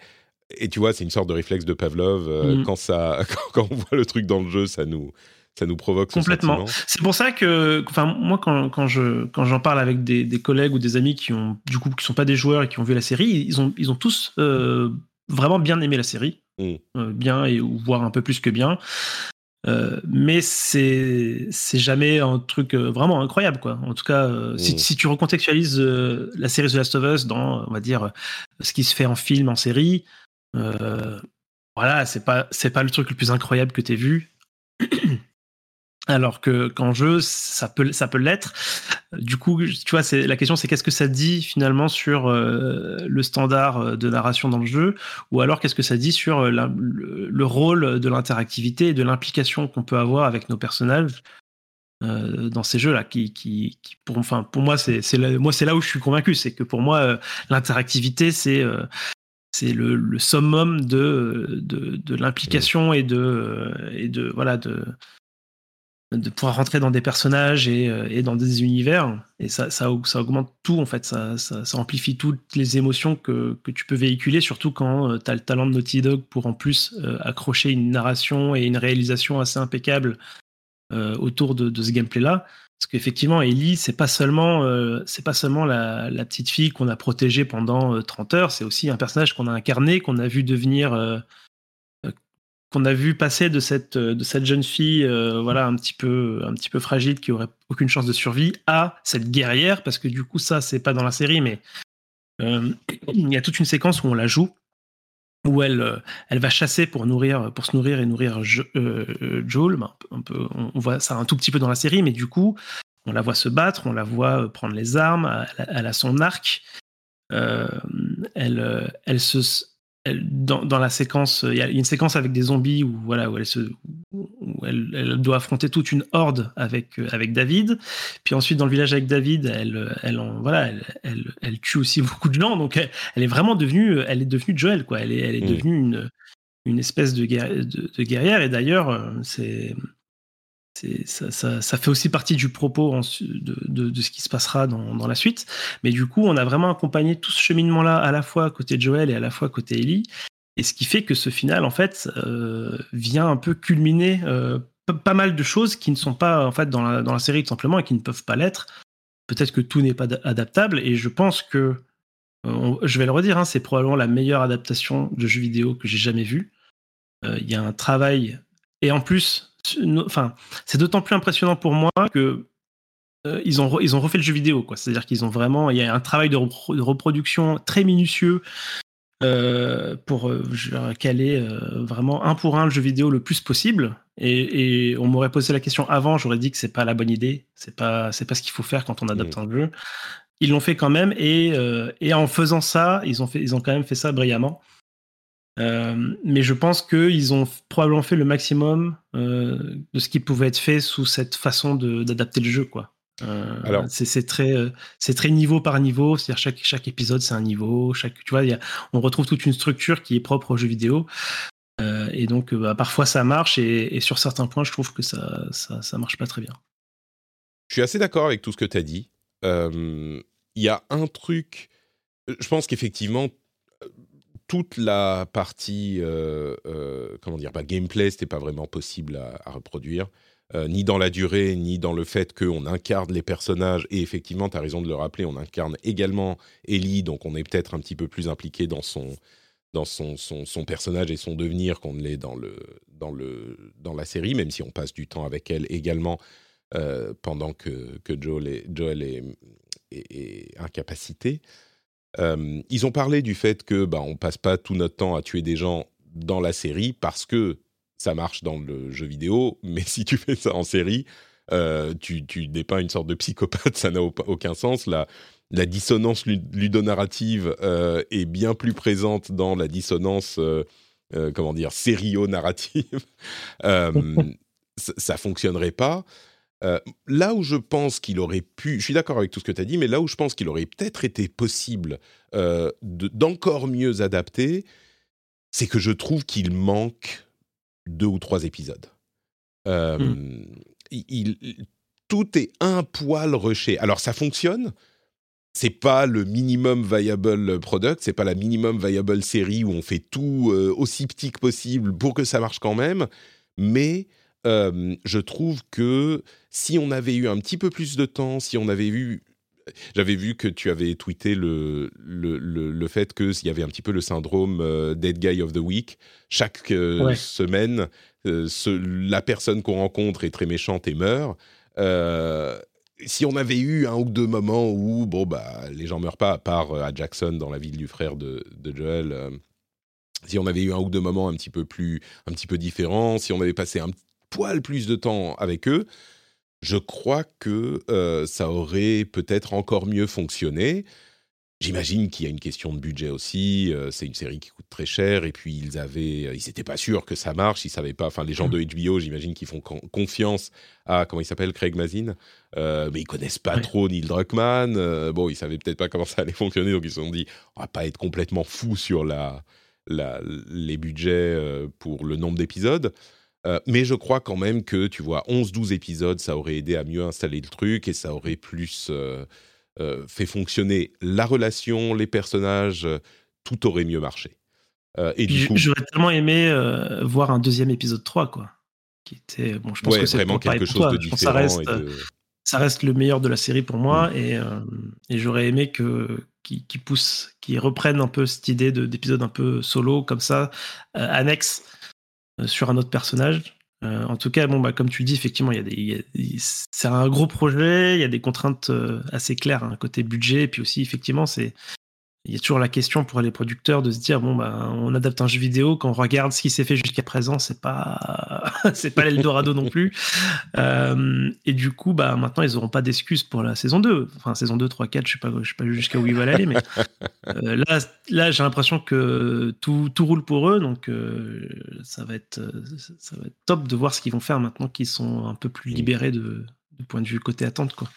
A: Et tu vois, c'est une sorte de réflexe de Pavlov. Mm. quand, ça, quand on voit le truc dans le jeu, ça nous, ça nous provoque
B: complètement. C'est pour ça que, enfin, moi, quand, quand je quand j'en parle avec des, des, collègues ou des amis qui ont du coup qui sont pas des joueurs et qui ont vu la série, ils ont ils ont tous euh, vraiment bien aimé la série, mm. euh, bien et voire un peu plus que bien. Euh, mais c'est c'est jamais un truc vraiment incroyable quoi. En tout cas, si, mm. si, tu recontextualises la série The Last of Us dans on va dire ce qui se fait en film, en série, voilà, c'est pas c'est pas le truc le plus incroyable que tu vu. alors que qu'en jeu ça peut ça peut l'être. Du coup tu vois c'est la question c'est qu'est-ce que ça dit finalement sur euh, le standard euh, de narration dans le jeu? Ou alors qu'est-ce que ça dit sur euh, le, rôle de l'interactivité et de l'implication qu'on peut avoir avec nos personnages dans ces jeux là qui, qui, pour enfin pour moi c'est c'est moi c'est là où je suis convaincu. C'est que pour moi l'interactivité c'est c'est le, summum de l'implication et de voilà de pouvoir rentrer dans des personnages et, euh, dans des univers. Et ça, augmente tout, en fait. Ça, amplifie toutes les émotions que, tu peux véhiculer, surtout quand euh, tu as le talent de Naughty Dog pour en plus euh, accrocher une narration et une réalisation assez impeccable autour de, de ce gameplay-là. Parce qu'effectivement, Ellie, c'est pas seulement, c'est pas seulement la, petite fille qu'on a protégée pendant 30 heures, c'est aussi un personnage qu'on a incarné, qu'on a vu devenir qu'on a vu passer de cette, de cette jeune fille, euh, voilà, un petit peu, un petit peu fragile, qui aurait aucune chance de survie, à cette guerrière, parce que du coup, ça, c'est pas dans la série, mais euh, il y a toute une séquence où on la joue, où elle, euh, elle va chasser pour nourrir, pour se nourrir et nourrir Joel. Un peu, on, voit ça un tout petit peu dans la série, mais du coup, on la voit se battre, on la voit prendre les armes, elle, a son arc. elle, elle se, dans, dans, la séquence, il y a une séquence avec des zombies où voilà où elle se, où elle, elle, doit affronter toute une horde avec euh, avec David. Puis ensuite dans le village avec David, elle elle en, voilà elle, elle, elle, tue aussi beaucoup de gens. Donc elle, elle, est vraiment devenue elle est devenue Joël quoi. Elle est elle est mm. devenue une une espèce de, de, de guerrière. Et d'ailleurs euh, c'est ça, fait aussi partie du propos de, ce qui se passera dans, la suite. Mais du coup, on a vraiment accompagné tout ce cheminement-là à la fois côté Joel et à la fois côté Ellie. Et ce qui fait que ce final, en fait, euh, vient un peu culminer euh, pas mal de choses qui ne sont pas en fait dans la, série tout simplement et qui ne peuvent pas l'être. Peut-être que tout n'est pas adaptable. Et je pense que, euh, je vais le redire, hein, c'est probablement la meilleure adaptation de jeu vidéo que j'ai jamais vue. Il y a un travail. Et en plus, enfin, c'est d'autant plus impressionnant pour moi que euh, ils, ont ils ont refait le jeu vidéo, quoi. C'est-à-dire qu'ils ont vraiment, il y a un travail de, reproduction très minutieux pour caler vraiment un pour un le jeu vidéo le plus possible. Et, on m'aurait posé la question avant, j'aurais dit que c'est pas la bonne idée, c'est pas c'est pas ce qu'il faut faire quand on adapte mmh. un jeu. Ils l'ont fait quand même et, et en faisant ça, ils ont fait ils ont quand même fait ça brillamment. Euh, mais je pense qu'ils ont probablement fait le maximum euh, de ce qui pouvait être fait sous cette façon d'adapter le jeu, quoi. Euh, Alors, c'est très, c'est très niveau par niveau. C'est-à-dire chaque chaque épisode c'est un niveau. Chaque, tu vois, y a, on retrouve toute une structure qui est propre au jeu vidéo. et donc, bah, parfois ça marche et, sur certains points, je trouve que ça, ça, ça marche pas très bien.
A: Je suis assez d'accord avec tout ce que tu as dit. Il y a un truc. Je pense qu'effectivement, toute la partie, euh, euh, comment dire, bah, gameplay, c'était pas vraiment possible à, reproduire, euh, ni dans la durée, ni dans le fait qu'on incarne les personnages. Et effectivement, tu as raison de le rappeler, on incarne également Ellie, donc on est peut-être un petit peu plus impliqué dans son, dans son, son, personnage et son devenir qu'on ne l'est dans, le, dans, le, dans la série, même si on passe du temps avec elle également pendant que, que Joel est, Joel est, est incapacité ils ont parlé du fait que bah, on passe pas tout notre temps à tuer des gens dans la série parce que ça marche dans le jeu vidéo, mais si tu fais ça en série, euh, tu, tu dépeins une sorte de psychopathe, ça n'a aucun sens. La, la dissonance ludonarrative euh, est bien plus présente dans la dissonance, euh, comment dire, sério-narrative. ça, ça fonctionnerait pas. Euh, là où je pense qu'il aurait pu, je suis d'accord avec tout ce que tu as dit, mais là où je pense qu'il aurait peut-être été possible euh, d'encore mieux adapter, c'est que je trouve qu'il manque deux ou trois épisodes. Euh, hmm. il, tout est un poil rushé. Alors ça fonctionne. C'est pas le minimum viable product, c'est pas la minimum viable série où on fait tout aussi petit que possible pour que ça marche quand même. Mais je trouve que si on avait eu un petit peu plus de temps, si on avait eu j'avais vu que tu avais tweeté le, le, le, fait qu'il y avait un petit peu le syndrome Dead Guy of the Week. Chaque semaine, la personne qu'on rencontre est très méchante et meurt. si on avait eu un ou deux moments où bon, bah, les gens meurent pas, à part à Jackson dans la ville du frère de, de Joel, si on avait eu un ou deux moments un petit peu plus, un petit peu différents, si on avait passé un poil plus de temps avec eux, je crois que euh, ça aurait peut-être encore mieux fonctionné. J'imagine qu'il y a une question de budget aussi. Euh, c'est une série qui coûte très cher et puis ils avaient, euh, ils n'étaient pas sûrs que ça marche. Ils savaient pas. Enfin, les gens mmh. de HBO, j'imagine qu'ils font confiance à comment il s'appelle, Craig Mazin, mais ils connaissent pas trop Neil Druckmann. bon, ils savaient peut-être pas comment ça allait fonctionner, donc ils se sont dit, on va pas être complètement fou sur la, la les budgets pour le nombre d'épisodes. Euh, mais je crois quand même que, tu vois, 11-12 épisodes, ça aurait aidé à mieux installer le truc et ça aurait plus euh, euh, fait fonctionner la relation, les personnages, tout aurait mieux marché.
B: et du coup... J'aurais tellement aimé voir un deuxième épisode 3, quoi. Qui était, bon, je pense que c'est
A: vraiment quelque chose de différent. Ça
B: reste, ça reste, le meilleur de la série pour moi mm. et, et j'aurais aimé que qui, qui pousse, qui reprenne un peu cette idée d'épisode un peu solo comme ça, annexe euh, sur un autre personnage. Euh, en tout cas, bon, bah, comme tu dis, effectivement, c'est un gros projet, il y a des contraintes euh, assez claires, hein, côté budget, et puis aussi, effectivement, c'est il y a toujours la question pour les producteurs de se dire bon bah on adapte un jeu vidéo quand on regarde ce qui s'est fait jusqu'à présent c'est pas c'est pas l'Eldorado non plus. Euh, et du coup bah maintenant ils auront pas d'excuses pour la saison 2 enfin saison 2 3 4 je sais pas je sais pas jusqu'à où ils veulent aller mais euh, là là j'ai l'impression que tout, tout roule pour eux. Donc euh, ça va être ça va être top de voir ce qu'ils vont faire maintenant qu'ils sont un peu plus libérés de, de point de vue côté attente quoi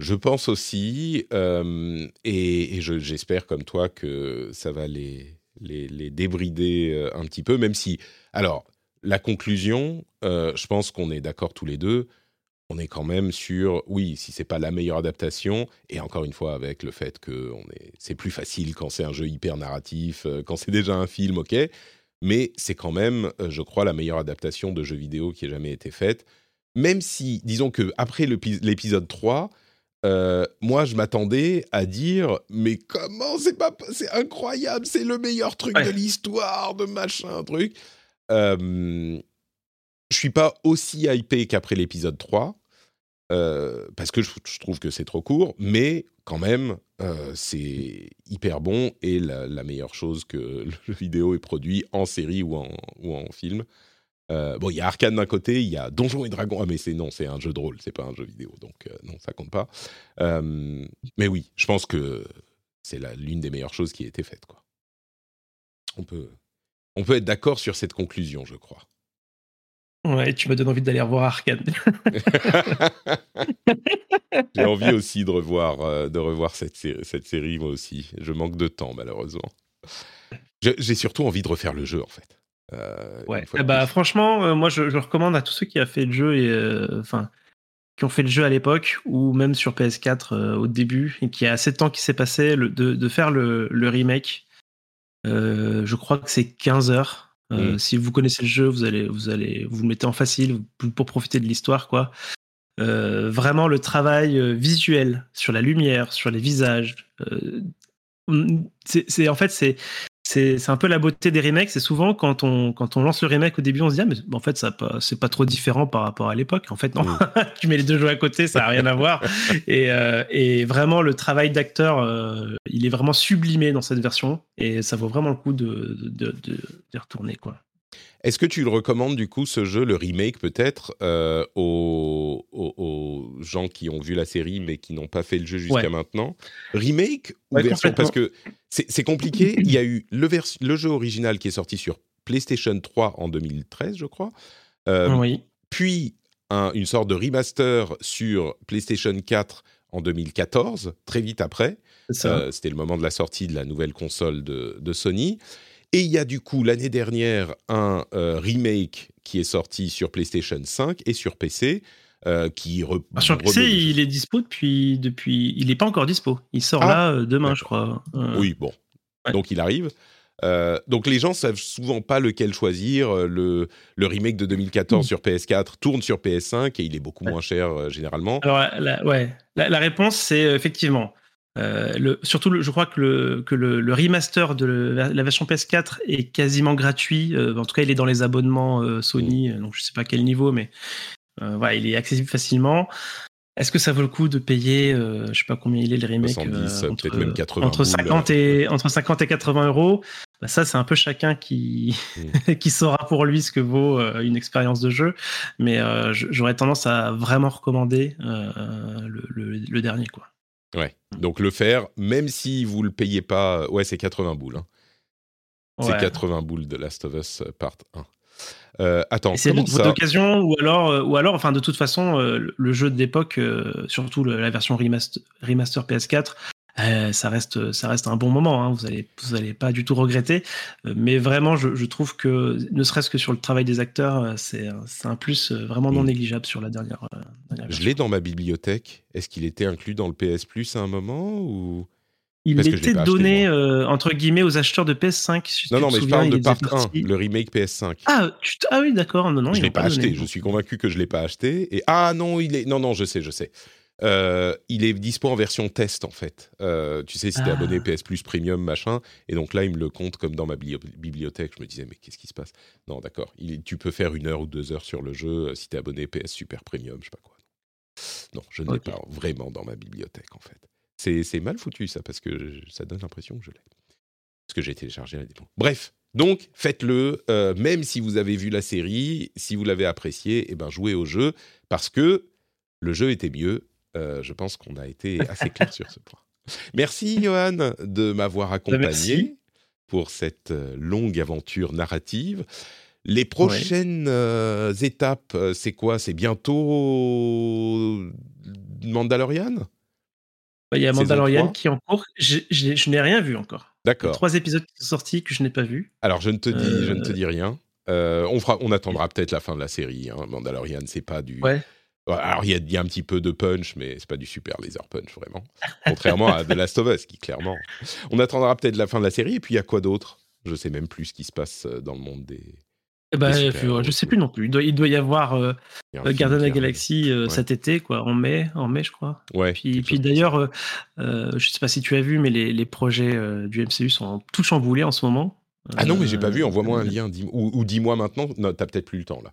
A: je pense aussi, euh, et, j'espère comme toi que ça va les, débrider euh, un petit peu, même si... Alors, la conclusion, euh, je pense qu'on est d'accord tous les deux, on est quand même sur, oui, si c'est pas la meilleure adaptation, et encore une fois avec le fait que c'est plus facile quand c'est un jeu hyper narratif, quand c'est déjà un film, ok, mais c'est quand même, je crois, la meilleure adaptation de jeu vidéo qui ait jamais été faite. Même si, disons que après l'épisode 3, euh, moi, je m'attendais à dire, mais comment c'est pas, c'est incroyable, c'est le meilleur truc de l'histoire, de machin, truc. Euh, je suis pas aussi hypé qu'après l'épisode 3, euh, parce que je, trouve que c'est trop court, mais quand même, c'est hyper bon et la, meilleure chose que le vidéo ait produit en série ou en, ou en film. Bon, il y a Arcane d'un côté, il y a Donjons et Dragons. Ah, mais c'est non, c'est un jeu de rôle, c'est pas un jeu vidéo, donc non, ça compte pas. mais oui, je pense que c'est l'une des meilleures choses qui a été faite, quoi. On peut, on peut être d'accord sur cette conclusion, je crois.
B: Ouais, tu me donnes envie d'aller revoir Arcane.
A: J'ai envie aussi de revoir, euh, de revoir cette, série, cette série, moi aussi. Je manque de temps, malheureusement. J'ai surtout envie de refaire le jeu, en fait.
B: Euh, ouais. Eh bah, franchement, euh, moi, je, recommande à tous ceux qui ont fait le jeu et enfin qui ont fait le jeu à l'époque ou même sur PS4 au début et qui a assez de temps qui s'est passé de, de, faire le, le remake. je crois que c'est 15 heures euh, mm. Si vous connaissez le jeu, vous allez, vous allez, vous mettez en facile pour profiter de l'histoire, quoi. Euh, vraiment le travail euh, visuel sur la lumière, sur les visages. c'est en fait c'est c'est un peu la beauté des remakes. C'est souvent quand on, quand on lance le remake au début, on se dit, ah, mais en fait, ça c'est pas trop différent par rapport à l'époque. En fait, non, mm. tu mets les deux jeux à côté, ça n'a rien à voir. Et, euh, et, vraiment, le travail d'acteur, euh, il est vraiment sublimé dans cette version. Et ça vaut vraiment le coup de, de, de, de retourner, quoi.
A: Est-ce que tu le recommandes du coup, ce jeu, le remake peut-être, euh, aux, gens qui ont vu la série mais qui n'ont pas fait le jeu jusqu'à maintenant? Remake ou version? Parce que c'est compliqué. Il y a eu le, le, jeu original qui est sorti sur PlayStation 3 en 2013, je crois. Euh, oui. Puis une sorte de remaster sur PlayStation 4 en 2014, très vite après. Euh, c'était le moment de la sortie de la nouvelle console de, de Sony. Et il y a du coup l'année dernière un euh, remake qui est sorti sur PlayStation 5 et sur PC. Euh, qui
B: ah, sur PC, il est dispo depuis, depuis. Il n'est pas encore dispo. Il sort ah, là euh, demain, je crois.
A: Oui, bon. Donc il arrive. donc les gens savent souvent pas lequel choisir. Le, le remake de 2014 hmm. sur PS4 tourne sur PS5 et il est beaucoup moins cher généralement.
B: Alors la, ouais, la réponse c'est effectivement euh, le, surtout, je crois que, le, que le, remaster de la version PS4 est quasiment gratuit. Euh, en tout cas, il est dans les abonnements euh, Sony, donc je sais pas quel niveau, mais voilà, il est accessible facilement. Est-ce que ça vaut le coup de payer, je sais pas combien il est le remake,
A: entre, même 80
B: entre 50 et entre 50 et 80 euros? Bah, Ça, c'est un peu chacun qui mm. qui saura pour lui ce que vaut une expérience de jeu. Mais j'aurais tendance à vraiment recommander le, le dernier, quoi.
A: Ouais. Donc le faire, même si vous le payez pas, ouais, c'est 80 boules. Hein. C'est 80 boules de Last of Us euh, Part 1. Euh, attends,
B: c'est d'occasion ou alors, euh, ou alors, enfin, de toute façon, le jeu de l'époque, surtout la version remaster, remaster PS4, euh, ça reste, ça reste un bon moment. Hein. Vous allez, vous allez pas du tout regretter. Euh, mais vraiment, je, trouve que, ne serait-ce que sur le travail des acteurs, euh, c'est, un plus vraiment non négligeable sur la dernière.
A: je l'ai dans ma bibliothèque. Est-ce qu'il était inclus dans le PS Plus à un moment ou
B: il était donné entre guillemets aux acheteurs de PS5.
A: non, non, mais je parle de Part 1, le remake PS5.
B: Ah, ah oui, d'accord. Non, non,
A: je l'ai pas, acheté. Je suis convaincu que je l'ai pas acheté. Et ah non, il est. Non, non, je sais, je sais. Euh, il est dispo en version test en fait. Euh, tu sais, si t'es abonné ah. PS Plus Premium, machin. Et donc là, il me le compte comme dans ma bibliothèque. Je me disais, mais qu'est-ce qui se passe? Non, d'accord. Tu peux faire une heure ou deux heures sur le jeu euh, si t'es abonné PS Super Premium, je sais pas quoi. Non, je ne l'ai pas vraiment dans ma bibliothèque en fait. C'est mal foutu ça, parce que ça donne l'impression que je l'ai. Parce que j'ai téléchargé la démo. Bref, donc faites-le, même si vous avez vu la série, si vous l'avez apprécié, et eh ben jouez au jeu, parce que le jeu était mieux euh, je pense qu'on a été assez clair sur ce point. Merci Johan de m'avoir accompagné pour cette euh, longue aventure narrative. Les prochaines euh, étapes, c'est quoi? C'est bientôt Mandalorian?
B: Bah, Il y a Mandalorian qui est en cours. Je, n'ai rien vu encore.
A: D'accord.
B: Trois épisodes qui sont sortis que je n'ai pas vus.
A: Alors je ne te dis, je ne te dis rien. on, fera, on attendra peut-être la fin de la série. Hein. Mandalorian, c'est pas du.
B: Ouais.
A: Alors, il y, a un petit peu de punch, mais c'est pas du super laser punch, vraiment. Contrairement à The Last of Us, qui clairement. On attendra peut-être la fin de la série, et puis il y a quoi d'autre? Je sais même plus ce qui se passe euh, dans le monde des.
B: Eh ben, je sais plus non plus. Il doit, y avoir euh, Garden of the Galaxy euh, cet été, quoi, en mai, en mai, je crois.
A: Ouais.
B: Puis, puis d'ailleurs, euh, je sais pas si tu as vu, mais les, projets du MCU sont tout chamboulés en ce moment.
A: Ah non, mais j'ai pas vu. Envoie-moi un lien, ou, ou dis-moi maintenant. Non, t'as peut-être plus le temps là.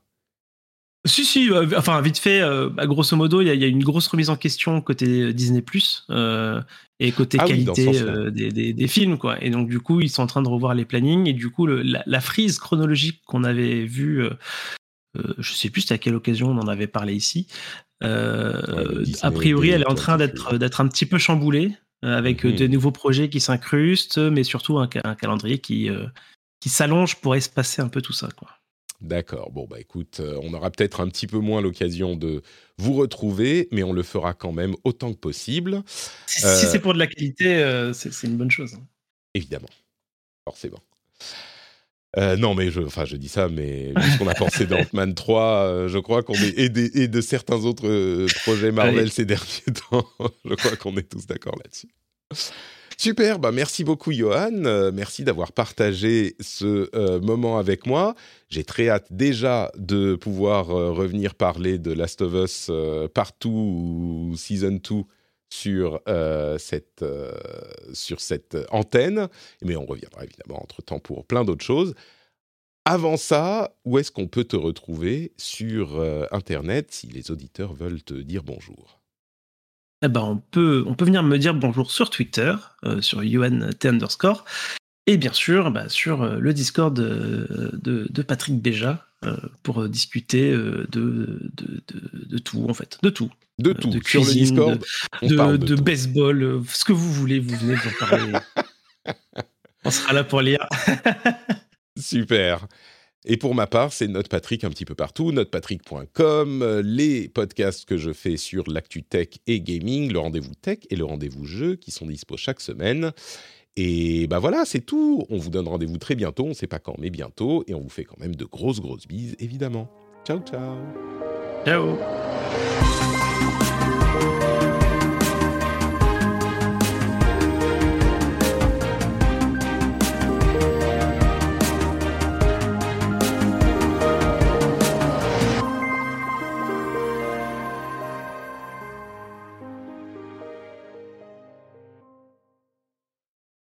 B: Si, si, enfin, vite fait, bah, grosso modo, il y, a une grosse remise en question côté Disney, et côté ah qualité des, films, quoi. Et donc, du coup, ils sont en train de revoir les plannings, et du coup, la, frise chronologique qu'on avait vue, je sais plus à quelle occasion on en avait parlé ici, a priori, elle est en train d'être un petit peu chamboulée, avec mmh de nouveaux projets qui s'incrustent, mais surtout un, un calendrier qui, qui s'allonge pour espacer un peu tout ça, quoi.
A: D'accord. Bon, bah écoute, euh, on aura peut-être un petit peu moins l'occasion de vous retrouver, mais on le fera quand même autant que possible.
B: Si, euh, c'est pour de la qualité, euh, c'est une bonne chose.
A: Évidemment. Forcément. non, mais je, enfin, je dis ça, mais ce qu'on a pensé d'Ant-Man 3, je crois qu'on est. Et, et, de certains autres projets Marvel ces derniers temps, je crois qu'on est tous d'accord là-dessus. Super, bah merci beaucoup Johan, euh, merci d'avoir partagé ce euh, moment avec moi. J'ai très hâte déjà de pouvoir euh, revenir parler de Last of Us partout ou Season 2 sur, cette, sur cette antenne, mais on reviendra évidemment entre-temps pour plein d'autres choses. Avant ça, où est-ce qu'on peut te retrouver sur Internet si les auditeurs veulent te dire bonjour?
B: Eh ben, on, peut, on peut venir me dire bonjour sur Twitter, euh, sur UNT underscore, et bien sûr bah, sur euh, le Discord de, de, Patrick Béja euh, pour discuter de, de, de, tout, en fait, de tout.
A: De tout, sur le Discord,
B: de, baseball, ce que vous voulez, vous venez vous en parler. on sera là pour lire.
A: Super. Et pour ma part, c'est NotePatrick un petit peu partout, notepatrick.com, euh, les podcasts que je fais sur l'actu tech et gaming, le rendez-vous tech et le rendez-vous jeu qui sont dispo chaque semaine. Et ben voilà, c'est tout. On vous donne rendez-vous très bientôt, on ne sait pas quand, mais bientôt. Et on vous fait quand même de grosses, grosses bises, évidemment. Ciao, ciao.
B: Ciao.